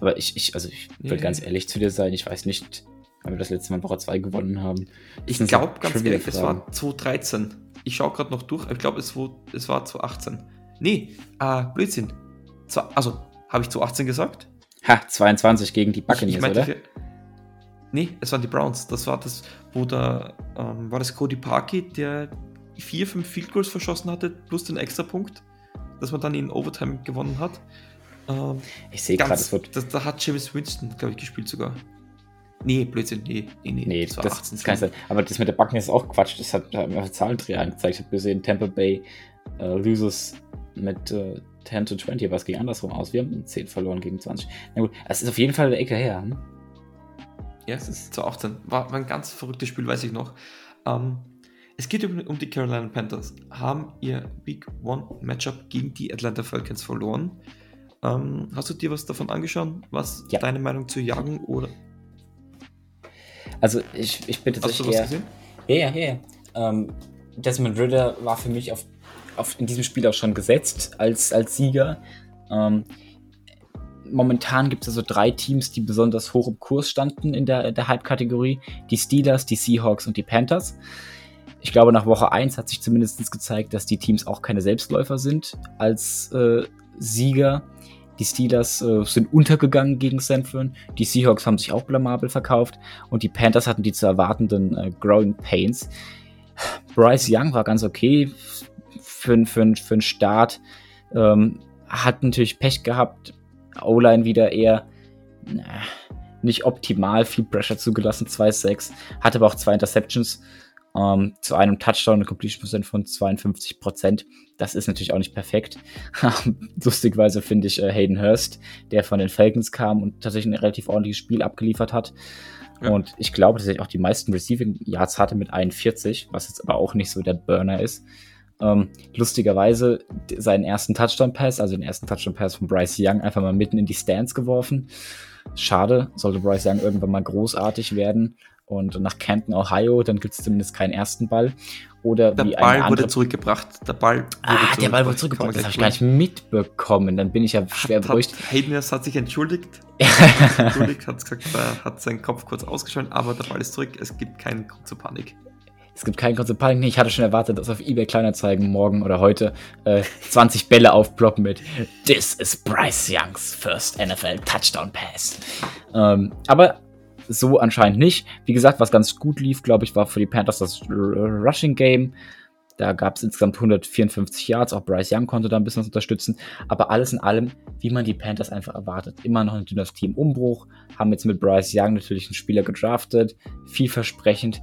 Aber ich, ich also ich nee. will ganz ehrlich zu dir sein, ich weiß nicht, wann wir das letzte Mal Woche 2 gewonnen haben. Ich glaube ganz ehrlich, es war 2013. Ich schaue gerade noch durch, ich glaube, es, es war 2018. Nee, äh, Blödsinn. Also, habe ich 2018 gesagt? Ha, 22 gegen die Buccaneers, ich, ich oder? nee, es waren die Browns. Das war das, wo da, ähm, war das Cody Parkey, der vier, fünf Field Goals verschossen hatte, plus den Extrapunkt, dass man dann in Overtime gewonnen hat. Ähm, ich sehe gerade, es wird. Das, da hat James Winston, glaube ich, gespielt sogar. Nee, Blödsinn, nee, nee, nee. nee das, war das, 18, das kann sein. Aber das mit der Backen ist auch Quatsch. Das hat, hat mir Zahlendreher angezeigt. Ich habe gesehen, Tampa Bay äh, loses mit äh, 10 to 20, aber es ging andersrum aus. Wir haben 10 verloren gegen 20. Na gut, es ist auf jeden Fall eine Ecke her. Hm? Ja, es ist 2018. War, war ein ganz verrücktes Spiel, weiß ich noch. Ähm, es geht um, um, die Carolina Panthers. Haben ihr Big One Matchup gegen die Atlanta Falcons verloren. Ähm, hast du dir was davon angeschaut? Was ja. deine Meinung zu Jagen oder? Also ich, ich bitte Hast du was gesehen? Ja, ja, ja. Ähm, Desmond Ritter war für mich auf auf, in diesem Spiel auch schon gesetzt als, als Sieger. Ähm, momentan gibt es also drei Teams, die besonders hoch im Kurs standen in der, der Hype-Kategorie. Die Steelers, die Seahawks und die Panthers. Ich glaube, nach Woche 1 hat sich zumindest gezeigt, dass die Teams auch keine Selbstläufer sind als äh, Sieger. Die Steelers äh, sind untergegangen gegen San Fran. Die Seahawks haben sich auch blamabel verkauft. Und die Panthers hatten die zu erwartenden äh, Growing Pains. Bryce Young war ganz okay für, für, für einen Start. Ähm, hat natürlich Pech gehabt. O-Line wieder eher na, nicht optimal. Viel Pressure zugelassen. 2-6. Hatte aber auch zwei Interceptions. Ähm, zu einem Touchdown eine Completion von 52 Prozent. Das ist natürlich auch nicht perfekt. Lustigweise finde ich äh, Hayden Hurst, der von den Falcons kam und tatsächlich ein relativ ordentliches Spiel abgeliefert hat. Ja. Und ich glaube, dass er auch die meisten Receiving Yards hatte mit 41, was jetzt aber auch nicht so der Burner ist. Ähm, lustigerweise seinen ersten Touchdown-Pass, also den ersten Touchdown-Pass von Bryce Young, einfach mal mitten in die Stands geworfen. Schade, sollte Bryce Young irgendwann mal großartig werden und nach Canton, Ohio, dann gibt es zumindest keinen ersten Ball. Oder der Ball wurde zurückgebracht. Der Ball wurde ah, der Ball wurde zurückgebracht. Das habe ich gar nicht mitbekommen. Dann bin ich ja schwer hat, beruhigt. Hayden hat sich entschuldigt. entschuldigt, hat gesagt, er hat seinen Kopf kurz ausgeschaltet, aber der Ball ist zurück. Es gibt keinen Grund zur Panik. Es gibt keinen Grund zur Panik. Ich hatte schon erwartet, dass auf eBay Kleinanzeigen morgen oder heute äh, 20 Bälle aufploppen mit This is Bryce Youngs first NFL Touchdown Pass. Ähm, aber so anscheinend nicht. Wie gesagt, was ganz gut lief, glaube ich, war für die Panthers das Rushing Game. Da gab es insgesamt 154 Yards, auch Bryce Young konnte da ein bisschen was unterstützen. Aber alles in allem, wie man die Panthers einfach erwartet. Immer noch ein dünnes Team Umbruch. Haben jetzt mit Bryce Young natürlich einen Spieler gedraftet. Vielversprechend.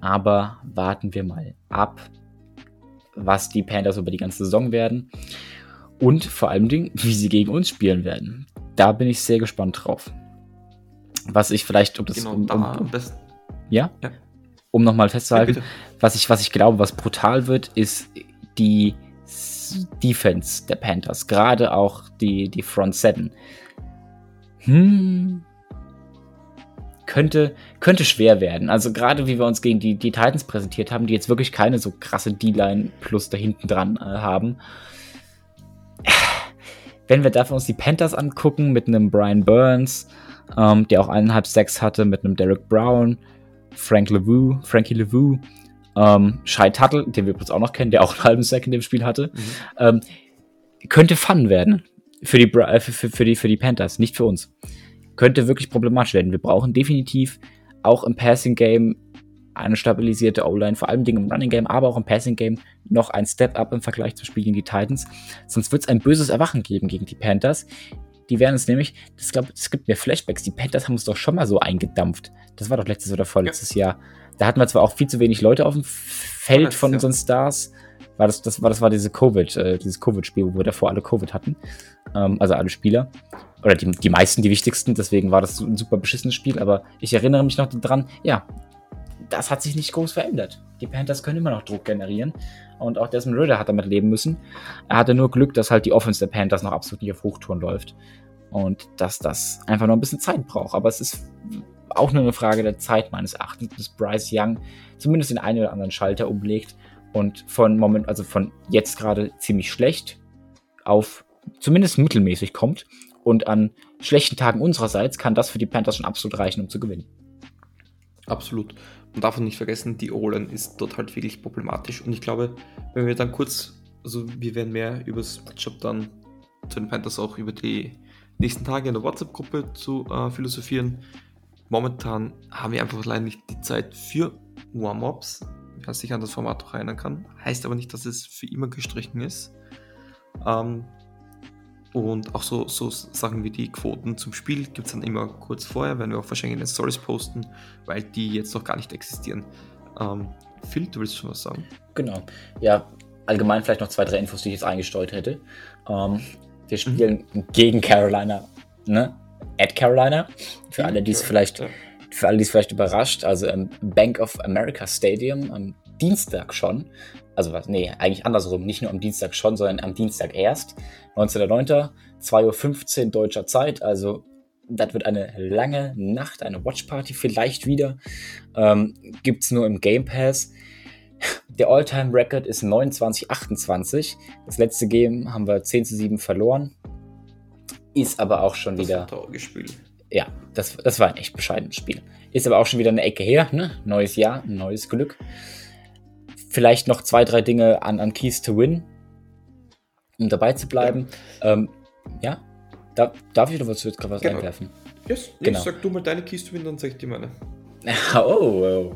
Aber warten wir mal ab, was die Panthers über die ganze Saison werden. Und vor allem, wie sie gegen uns spielen werden. Da bin ich sehr gespannt drauf. Was ich vielleicht, um das. Genau, um, um, um ja? ja? Um nochmal festzuhalten, ja, was, ich, was ich glaube, was brutal wird, ist die Defense der Panthers. Gerade auch die, die Front Seven. Hm. Könnte, könnte schwer werden. Also gerade wie wir uns gegen die, die Titans präsentiert haben, die jetzt wirklich keine so krasse D-Line plus da hinten dran äh, haben. Wenn wir dafür uns die Panthers angucken mit einem Brian Burns, ähm, der auch eineinhalb Sacks hatte mit einem Derek Brown, Frank LeVou, Frankie LeVou, ähm, Shai Tuttle, den wir jetzt auch noch kennen, der auch einen halben Sack in dem Spiel hatte, mhm. ähm, könnte Fun werden für die, äh, für, für, die, für die Panthers, nicht für uns. Könnte wirklich problematisch werden. Wir brauchen definitiv auch im Passing Game eine stabilisierte O-Line, vor allem im Running Game, aber auch im Passing Game noch ein Step up im Vergleich zum Spiel gegen die Titans. Sonst wird es ein böses Erwachen geben gegen die Panthers, die werden es nämlich, das glaube es gibt mir Flashbacks, die Panthers haben uns doch schon mal so eingedampft. Das war doch letztes oder vorletztes ja. Jahr. Da hatten wir zwar auch viel zu wenig Leute auf dem Feld das, von ja. unseren Stars. War das, das war, das war diese Covid, äh, dieses Covid-Spiel, wo wir davor alle Covid hatten. Ähm, also alle Spieler. Oder die, die meisten, die wichtigsten, deswegen war das ein super beschissenes Spiel, aber ich erinnere mich noch dran, ja, das hat sich nicht groß verändert. Die Panthers können immer noch Druck generieren. Und auch Desmond Ritter hat damit leben müssen. Er hatte nur Glück, dass halt die Offense der Panthers noch absolut nicht auf Hochtouren läuft. Und dass das einfach noch ein bisschen Zeit braucht. Aber es ist auch nur eine Frage der Zeit meines Erachtens, bis Bryce Young zumindest den einen oder anderen Schalter umlegt und von Moment, also von jetzt gerade ziemlich schlecht auf zumindest mittelmäßig kommt. Und an schlechten Tagen unsererseits kann das für die Panthers schon absolut reichen, um zu gewinnen. Absolut. Man darf nicht vergessen, die O-Line ist dort halt wirklich problematisch. Und ich glaube, wenn wir dann kurz, also wir werden mehr über das Matchup dann zu den Panthers auch über die nächsten Tage in der WhatsApp-Gruppe zu äh, philosophieren. Momentan haben wir einfach leider nicht die Zeit für Warm-Ups, wer sich an das Format auch erinnern kann. Heißt aber nicht, dass es für immer gestrichen ist. Ähm, und auch so, so Sachen wie die Quoten zum Spiel gibt es dann immer kurz vorher, werden wir auch wahrscheinlich in den Stories posten, weil die jetzt noch gar nicht existieren. Ähm, Phil, du willst schon was sagen? Genau. Ja, allgemein vielleicht noch zwei, drei Infos, die ich jetzt eingestreut hätte. Ähm, wir spielen mhm. gegen Carolina, ne? At Carolina. Für alle, die es vielleicht, für alle, die es vielleicht überrascht, also im Bank of America Stadium am Dienstag schon also was, nee, eigentlich andersrum, nicht nur am Dienstag schon, sondern am Dienstag erst, 19.09., 2.15 Uhr deutscher Zeit, also das wird eine lange Nacht, eine Watchparty vielleicht wieder. Ähm, Gibt es nur im Game Pass. Der All-Time-Record ist 29-28. Das letzte Game haben wir 10 zu 7 verloren. Ist aber auch schon das wieder. Ein trauriges Spiel. Ja, das, das war ein echt bescheidenes Spiel. Ist aber auch schon wieder eine Ecke her, ne? Neues Jahr, neues Glück. Vielleicht noch zwei, drei Dinge an, an Keys to Win, um dabei zu bleiben. Ja. Ähm, ja? Da, darf ich noch was, gerade was genau. einwerfen? Yes, genau. sag du mal deine Keys to Win, dann sag ich dir meine. oh, oh.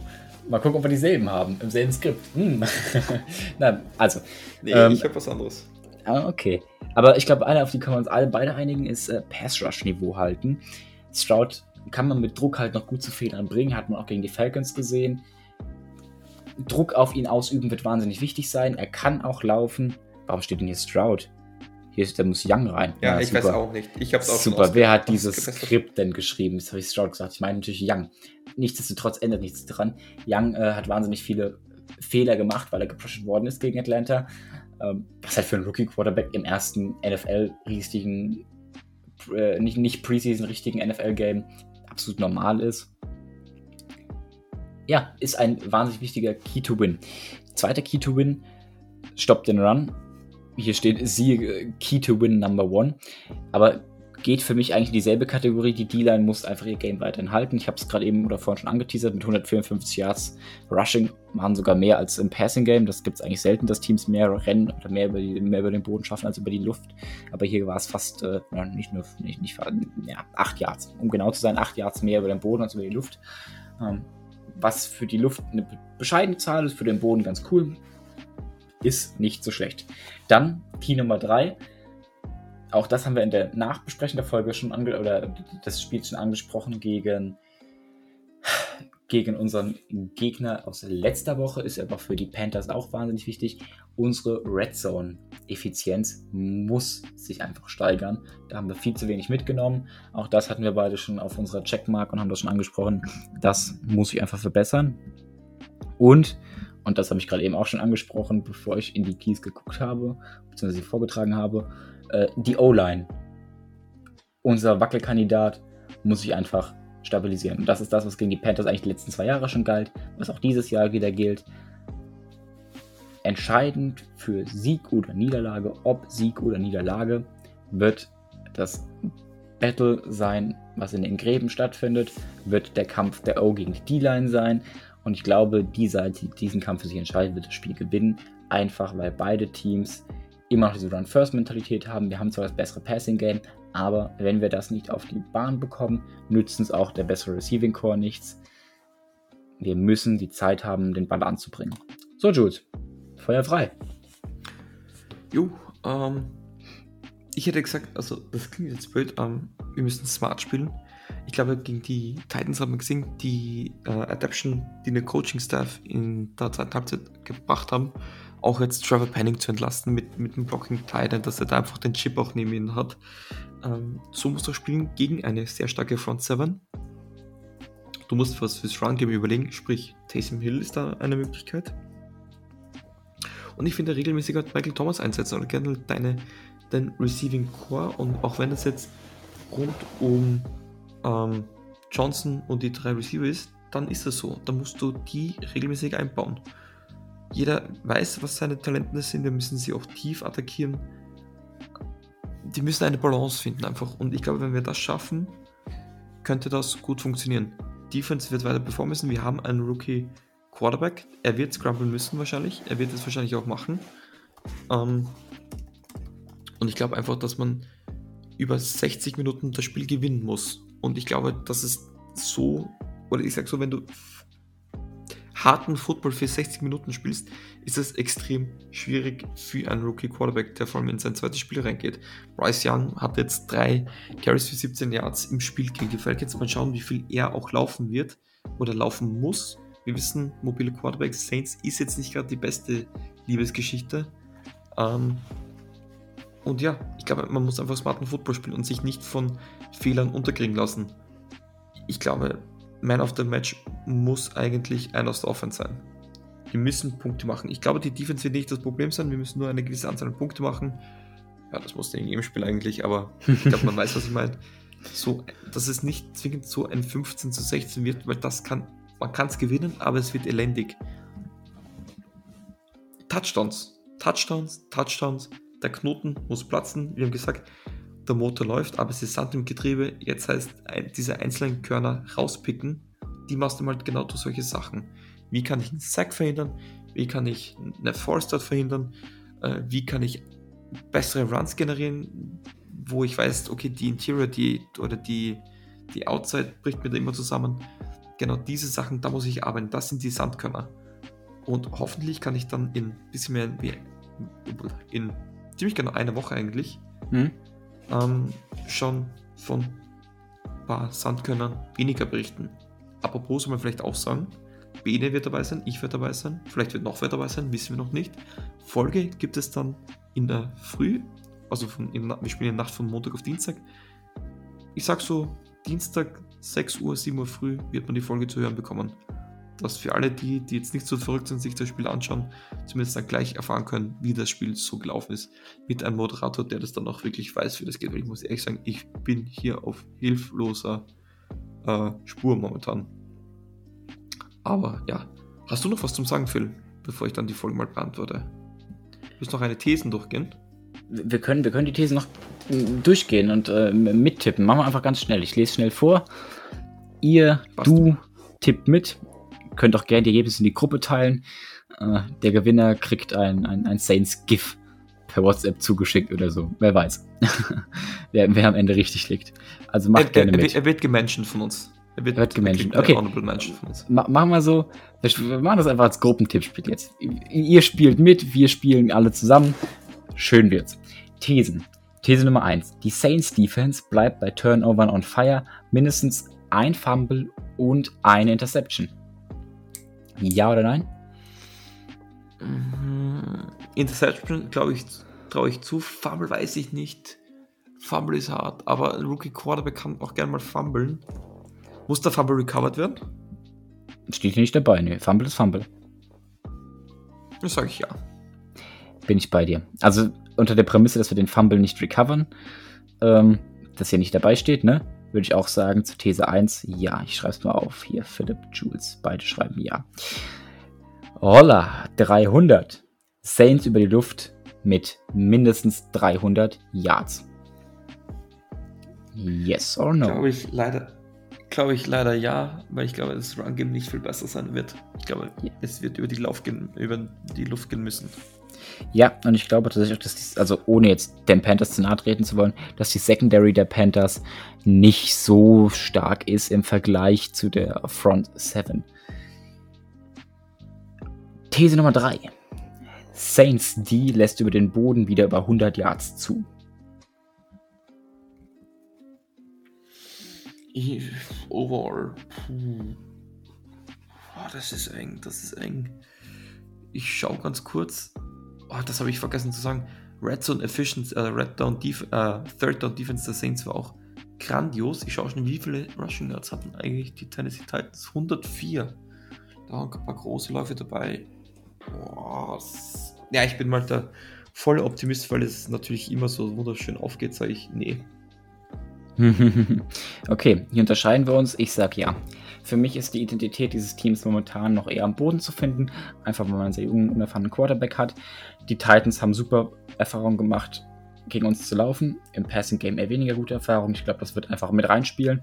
Mal gucken, ob wir dieselben haben, im selben Skript. Hm. Nein, also. Nee, ähm, ich habe was anderes. Ah, okay. Aber ich glaube, eine, auf die können wir uns alle beide einigen, ist äh, Pass-Rush-Niveau halten. Stroud kann man mit Druck halt noch gut zu Fehlern bringen, hat man auch gegen die Falcons gesehen. Druck auf ihn ausüben wird wahnsinnig wichtig sein. Er kann auch laufen. Warum steht denn hier Stroud? Hier ist, der muss Young rein. Ja, ja ich super. weiß auch nicht. Ich hab's auch Super, wer hat dieses Skript denn geschrieben? Das habe ich Stroud gesagt. Ich meine natürlich Young. Nichtsdestotrotz ändert nichts dran. Young äh, hat wahnsinnig viele Fehler gemacht, weil er gepressured worden ist gegen Atlanta. Ähm, was halt für einen Rookie-Quarterback im ersten NFL-richtigen, äh, nicht, nicht Preseason-richtigen NFL-Game absolut normal ist. Ja, ist ein wahnsinnig wichtiger Key to Win. Zweiter Key to Win, stoppt den Run. Hier steht sie Key to Win Number One. Aber geht für mich eigentlich in dieselbe Kategorie. Die D-Line muss einfach ihr Game weiterhin halten. Ich habe es gerade eben oder vorhin schon angeteasert mit 154 Yards Rushing, waren sogar mehr als im Passing Game. Das gibt es eigentlich selten, dass Teams mehr rennen oder mehr über, die, mehr über den Boden schaffen als über die Luft. Aber hier war es fast, äh, nicht nur, nicht, nicht, ja, 8 Yards, um genau zu sein, 8 Yards mehr über den Boden als über die Luft. Ähm, was für die Luft eine bescheidene Zahl ist, für den Boden ganz cool. Ist nicht so schlecht. Dann Key Nummer 3 auch das haben wir in der Nachbesprechung der Folge schon ange oder das Spiel schon angesprochen gegen, gegen unseren Gegner aus letzter Woche, ist aber für die Panthers auch wahnsinnig wichtig. Unsere Red Zone Effizienz muss sich einfach steigern. Da haben wir viel zu wenig mitgenommen. Auch das hatten wir beide schon auf unserer Checkmark und haben das schon angesprochen. Das muss sich einfach verbessern. Und und das habe ich gerade eben auch schon angesprochen, bevor ich in die Keys geguckt habe, beziehungsweise sie vorgetragen habe, äh, die O-Line. Unser Wackelkandidat muss sich einfach stabilisieren. Und das ist das, was gegen die Panthers eigentlich die letzten zwei Jahre schon galt, was auch dieses Jahr wieder gilt. Entscheidend für Sieg oder Niederlage, ob Sieg oder Niederlage, wird das Battle sein, was in den Gräben stattfindet, wird der Kampf der O gegen die D-Line sein. Und ich glaube, die Seite, die diesen Kampf für sich entscheidet, wird das Spiel gewinnen. Einfach weil beide Teams immer noch diese Run-First-Mentalität haben. Wir haben zwar das bessere Passing-Game, aber wenn wir das nicht auf die Bahn bekommen, nützt uns auch der bessere Receiving-Core nichts. Wir müssen die Zeit haben, den Ball anzubringen. So, Jules, Feuer frei. Jo, ähm, ich hätte gesagt, also das klingt jetzt blöd, ähm, wir müssen smart spielen. Ich glaube, gegen die Titans haben wir gesehen, die äh, Adaption, die eine Coaching-Staff in der zweiten Halbzeit gebracht haben, auch jetzt Trevor Penning zu entlasten mit, mit dem Blocking Titan, dass er da einfach den Chip auch neben ihm hat. Ähm, so musst du spielen gegen eine sehr starke Front 7. Du musst was fürs Run Game überlegen, sprich Taysom Hill ist da eine Möglichkeit. Und ich finde regelmäßig hat Michael Thomas einsetzen oder gerne deine, dein Receiving Core und auch wenn das jetzt rund um ähm, Johnson und die drei Receiver ist, dann ist das so. Dann musst du die regelmäßig einbauen jeder weiß, was seine Talente sind, wir müssen sie auch tief attackieren. Die müssen eine Balance finden einfach. Und ich glaube, wenn wir das schaffen, könnte das gut funktionieren. Defense wird weiter performen müssen. Wir haben einen Rookie Quarterback. Er wird scrumblen müssen wahrscheinlich. Er wird es wahrscheinlich auch machen. Ähm und ich glaube einfach, dass man über 60 Minuten das Spiel gewinnen muss. Und ich glaube, dass es so, oder ich sage so, wenn du harten Football für 60 Minuten spielst, ist es extrem schwierig für einen Rookie Quarterback, der vor allem in sein zweites Spiel reingeht. Bryce Young hat jetzt drei Carries für 17 Yards im Spiel gegen die Falcons. Mal schauen, wie viel er auch laufen wird oder laufen muss. Wir wissen, mobile Quarterbacks Saints ist jetzt nicht gerade die beste Liebesgeschichte. Ähm, und ja, ich glaube, man muss einfach smarten Football spielen und sich nicht von Fehlern unterkriegen lassen. Ich glaube, man of the Match muss eigentlich ein aus der Offense sein. Wir müssen Punkte machen. Ich glaube, die Defense wird nicht das Problem sein. Wir müssen nur eine gewisse Anzahl an Punkte machen. Ja, das musste in jedem Spiel eigentlich, aber ich glaube, man weiß, was ich meine. So, dass es nicht zwingend so ein 15 zu 16 wird, weil das kann, man kann es gewinnen, aber es wird elendig. Touchdowns, Touchdowns, Touchdowns. Der Knoten muss platzen. Wir haben gesagt, der Motor läuft, aber es ist Sand im Getriebe. Jetzt heißt diese einzelnen Körner rauspicken, die machst du halt genau durch solche Sachen. Wie kann ich einen Sack verhindern? Wie kann ich eine Force Start verhindern? Äh, wie kann ich bessere Runs generieren? wo ich weiß, okay, die Interior, die oder die, die Outside bricht mir da immer zusammen. Genau diese Sachen, da muss ich arbeiten. Das sind die Sandkörner. Und hoffentlich kann ich dann in bisschen mehr wie in ziemlich genau einer Woche eigentlich Hm? Ähm, schon von ein paar Sandkörnern weniger berichten. Apropos soll man vielleicht auch sagen, Bene wird dabei sein, ich werde dabei sein, vielleicht wird noch wer dabei sein, wissen wir noch nicht. Folge gibt es dann in der Früh, also von, in, wir spielen in der Nacht von Montag auf Dienstag. Ich sag so, Dienstag 6 Uhr, 7 Uhr früh wird man die Folge zu hören bekommen. Dass für alle die, die jetzt nicht so verrückt sind, sich das Spiel anschauen, zumindest dann gleich erfahren können, wie das Spiel so gelaufen ist. Mit einem Moderator, der das dann auch wirklich weiß, wie das geht. Weil ich muss ehrlich sagen, ich bin hier auf hilfloser äh, Spur momentan. Aber ja, hast du noch was zum Sagen, Phil, bevor ich dann die Folge mal beantworte? Willst du noch eine Thesen durchgehen? Wir können, wir können die These noch mm, durchgehen und äh, mittippen. Machen wir einfach ganz schnell. Ich lese schnell vor. Ihr, Passt. du, tippt mit. Könnt auch gerne die Ergebnisse in die Gruppe teilen. Äh, der Gewinner kriegt ein, ein, ein Saints-GIF per WhatsApp zugeschickt oder so. Wer weiß. wer, wer am Ende richtig liegt. Also macht er, gerne er, er, mit. er wird gemenschen von uns. Er wird, wird eine Okay. Ma machen wir so. Wir machen das einfach als Gruppentippspiel jetzt. Ihr spielt mit, wir spielen alle zusammen. Schön wird's. Thesen. These Nummer 1. Die Saints Defense bleibt bei Turnovern on Fire mindestens ein Fumble und eine Interception. Ja oder nein? Mhm. Interception, glaube ich, traue ich zu. Fumble weiß ich nicht. Fumble ist hart, aber ein Rookie Quarterback kann auch gerne mal fummeln. Muss der Fumble recovered werden? Steht hier nicht dabei. Nee, Fumble ist Fumble. Das sage ich ja. Bin ich bei dir. Also unter der Prämisse, dass wir den Fumble nicht recovern, ähm, das hier nicht dabei steht, ne? Würde ich auch sagen, zu These 1, ja. Ich schreibe es mal auf. Hier, Philipp, Jules, beide schreiben ja. Holla, 300. Saints über die Luft mit mindestens 300 Yards. Yes or no? Glaube ich leider. Glaube ich leider ja, weil ich glaube, das Run Game nicht viel besser sein wird. Ich glaube, Ja. es wird über die, Lauf gehen, über die Luft gehen müssen. Ja, und ich glaube tatsächlich auch, dass die, also ohne jetzt den Panthers zu nahe treten zu wollen, dass die Secondary der Panthers nicht so stark ist im Vergleich zu der Front 7. These Nummer 3. Saints D lässt über den Boden wieder über 100 Yards zu. Overall. Puh. Oh, das ist eng, das ist eng. Ich schaue ganz kurz. Oh, das habe ich vergessen zu sagen. Red Zone Efficiency, äh, Red Down Def äh, Third Down Defense der Saints war auch grandios. Ich schaue schon, wie viele Rushing Yards hatten eigentlich die Tennessee Titans? 104. Da waren ein paar große Läufe dabei. Boah, ja, ich bin mal der volle Optimist, weil es natürlich immer so wunderschön aufgeht, sage ich, nee. okay, hier unterscheiden wir uns. Ich sag ja. Für mich ist die Identität dieses Teams momentan noch eher am Boden zu finden, einfach weil man einen sehr jungen, unerfahrenen Quarterback hat. Die Titans haben super Erfahrungen gemacht, gegen uns zu laufen. Im Passing Game eher weniger gute Erfahrungen. Ich glaube, das wird einfach mit reinspielen.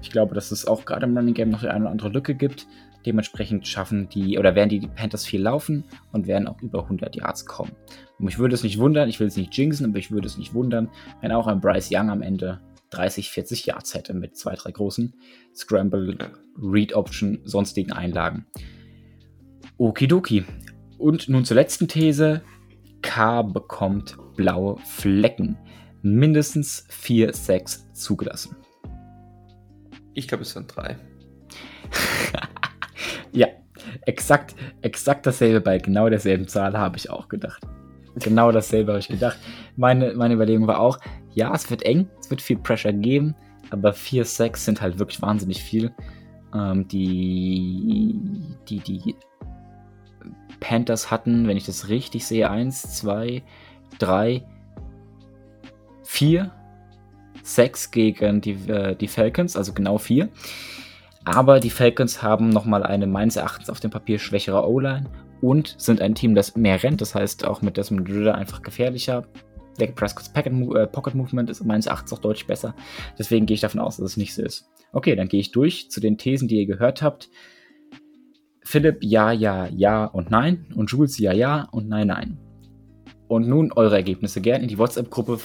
Ich glaube, dass es auch gerade im Running Game noch eine oder andere Lücke gibt. Dementsprechend schaffen die oder werden die, die Panthers viel laufen und werden auch über 100 Yards kommen. Und mich würde es nicht wundern, ich will es nicht jinxen, aber ich würde es nicht wundern, wenn auch ein Bryce Young am Ende 30, 40 Yards hätte mit zwei, drei großen Scramble. Read Option, sonstigen Einlagen. Okidoki. Und nun zur letzten These. K bekommt blaue Flecken. Mindestens 4, 6 zugelassen. Ich glaube, es sind drei. Ja, exakt, exakt dasselbe bei genau derselben Zahl habe ich auch gedacht. Genau dasselbe habe ich gedacht. Meine, meine Überlegung war auch, ja, es wird eng, es wird viel Pressure geben, aber 4 6 sind halt wirklich wahnsinnig viel. Ähm, die, die, die Panthers hatten, wenn ich das richtig sehe, 1, 2, 3, 4, 6 gegen die, äh, die Falcons, also genau 4. Aber die Falcons haben nochmal eine meines Erachtens auf dem Papier schwächere O-Line und sind ein Team, das mehr rennt. Das heißt auch mit Desmond Ritter einfach gefährlicher. Der Prescott's äh, Pocket Movement ist meines Erachtens auch deutlich besser. Deswegen gehe ich davon aus, dass es nicht so ist. Okay, dann gehe ich durch zu den Thesen, die ihr gehört habt. Philipp, ja, ja, ja und nein. Und Jules, ja, ja und nein, nein. Und nun eure Ergebnisse gerne in die WhatsApp-Gruppe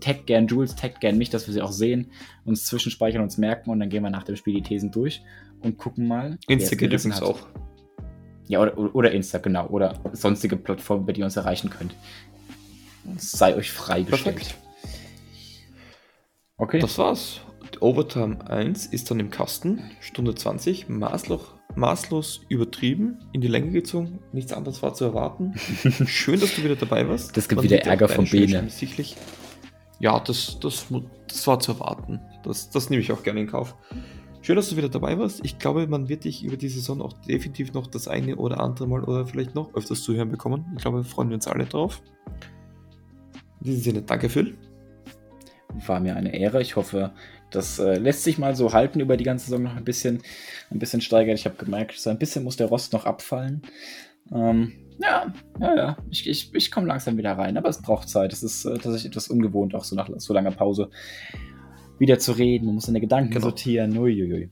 tag gern Jules, tag gern mich, dass wir sie auch sehen, uns zwischenspeichern, uns merken und dann gehen wir nach dem Spiel die Thesen durch und gucken mal. Insta geht übrigens auch. Ja, oder, oder Insta, genau. Oder sonstige Plattformen, über die ihr uns erreichen könnt. Sei euch freigestellt. Perfekt. Okay. Das war's. Overtime 1 ist dann im Kasten, Stunde 20, maßlos, maßlos übertrieben, in die Länge gezogen, nichts anderes war zu erwarten. Schön, dass du wieder dabei warst. Das gibt Man wieder Ärger von Bene. Sicherlich. Ja, das, das, das war zu erwarten. Das, das nehme ich auch gerne in Kauf. Schön, dass du wieder dabei warst. Ich glaube, man wird dich über die Saison auch definitiv noch das eine oder andere Mal oder vielleicht noch öfters zu hören bekommen. Ich glaube, freuen wir uns alle drauf. In diesem Sinne, danke Phil. War mir eine Ehre. Ich hoffe, das äh, lässt sich mal so halten über die ganze Saison noch ein bisschen, ein bisschen steigern. Ich habe gemerkt, so ein bisschen muss der Rost noch abfallen. Ähm, ja, ja, ja. Ich, ich, ich komme langsam wieder rein, aber es braucht Zeit. Es ist äh, tatsächlich etwas ungewohnt, auch so nach so langer Pause wieder zu reden. Man muss seine Gedanken genau. sortieren. Uiuiui.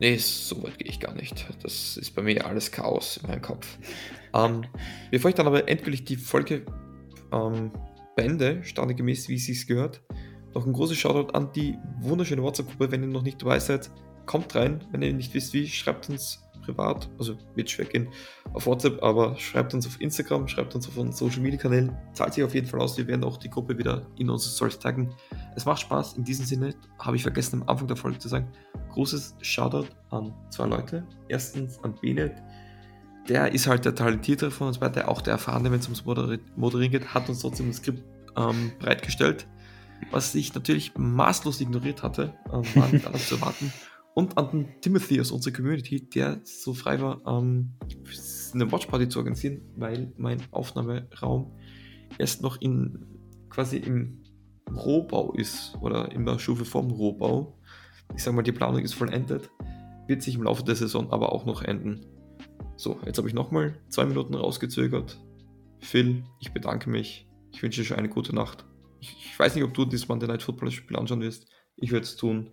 Nee, so weit gehe ich gar nicht. Das ist bei mir alles Chaos in meinem Kopf. ähm, bevor ich dann aber endgültig die Folge ähm, beende, standesgemäß, wie es sich gehört, noch ein großes Shoutout an die wunderschöne WhatsApp-Gruppe. Wenn ihr noch nicht dabei seid, kommt rein. Wenn ihr nicht wisst, wie, schreibt uns privat, also wird schwer gehen, auf WhatsApp, aber schreibt uns auf Instagram, schreibt uns auf unseren Social Media Kanälen, zahlt sich auf jeden Fall aus. Wir werden auch die Gruppe wieder in unsere Stories taggen. Es macht Spaß. In diesem Sinne habe ich vergessen am Anfang der Folge zu sagen, großes Shoutout an zwei Leute. Erstens an Benet. Der ist halt der Talentiertere von uns beiden, auch der Erfahrene, wenn es ums Moderieren geht, hat uns trotzdem das Skript ähm, bereitgestellt, was ich natürlich maßlos ignoriert hatte, ähm, war nicht anders zu erwarten und an den Timothy aus unserer Community, der so frei war, ähm, eine Watchparty zu organisieren, weil mein Aufnahmeraum erst noch in quasi im Rohbau ist oder in der Stufe vom Rohbau. Ich sag mal, die Planung ist vollendet, wird sich im Laufe der Saison aber auch noch enden. So, jetzt habe ich nochmal zwei Minuten rausgezögert. Phil, ich bedanke mich. Ich wünsche dir schon eine gute Nacht. Ich, ich weiß nicht, ob du dieses Monday Night Football Spiel anschauen wirst. Ich werde es tun.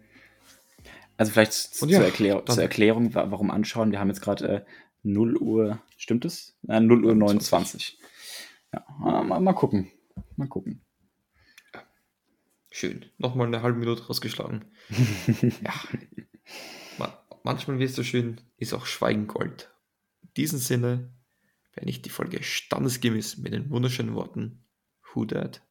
Also vielleicht zur, ja, Erklär zur, Erklärung, warum anschauen. Wir haben jetzt gerade äh, 0 Uhr, stimmt es? Äh, 0 Uhr 29. Ja, mal, mal gucken. Mal gucken. Schön. Nochmal eine halbe Minute rausgeschlagen. ja. Manchmal, wie es so schön, ist auch Schweigen Gold. Diesem Sinne beende ich die Folge standesgemäß mit den wunderschönen Worten Who Dat?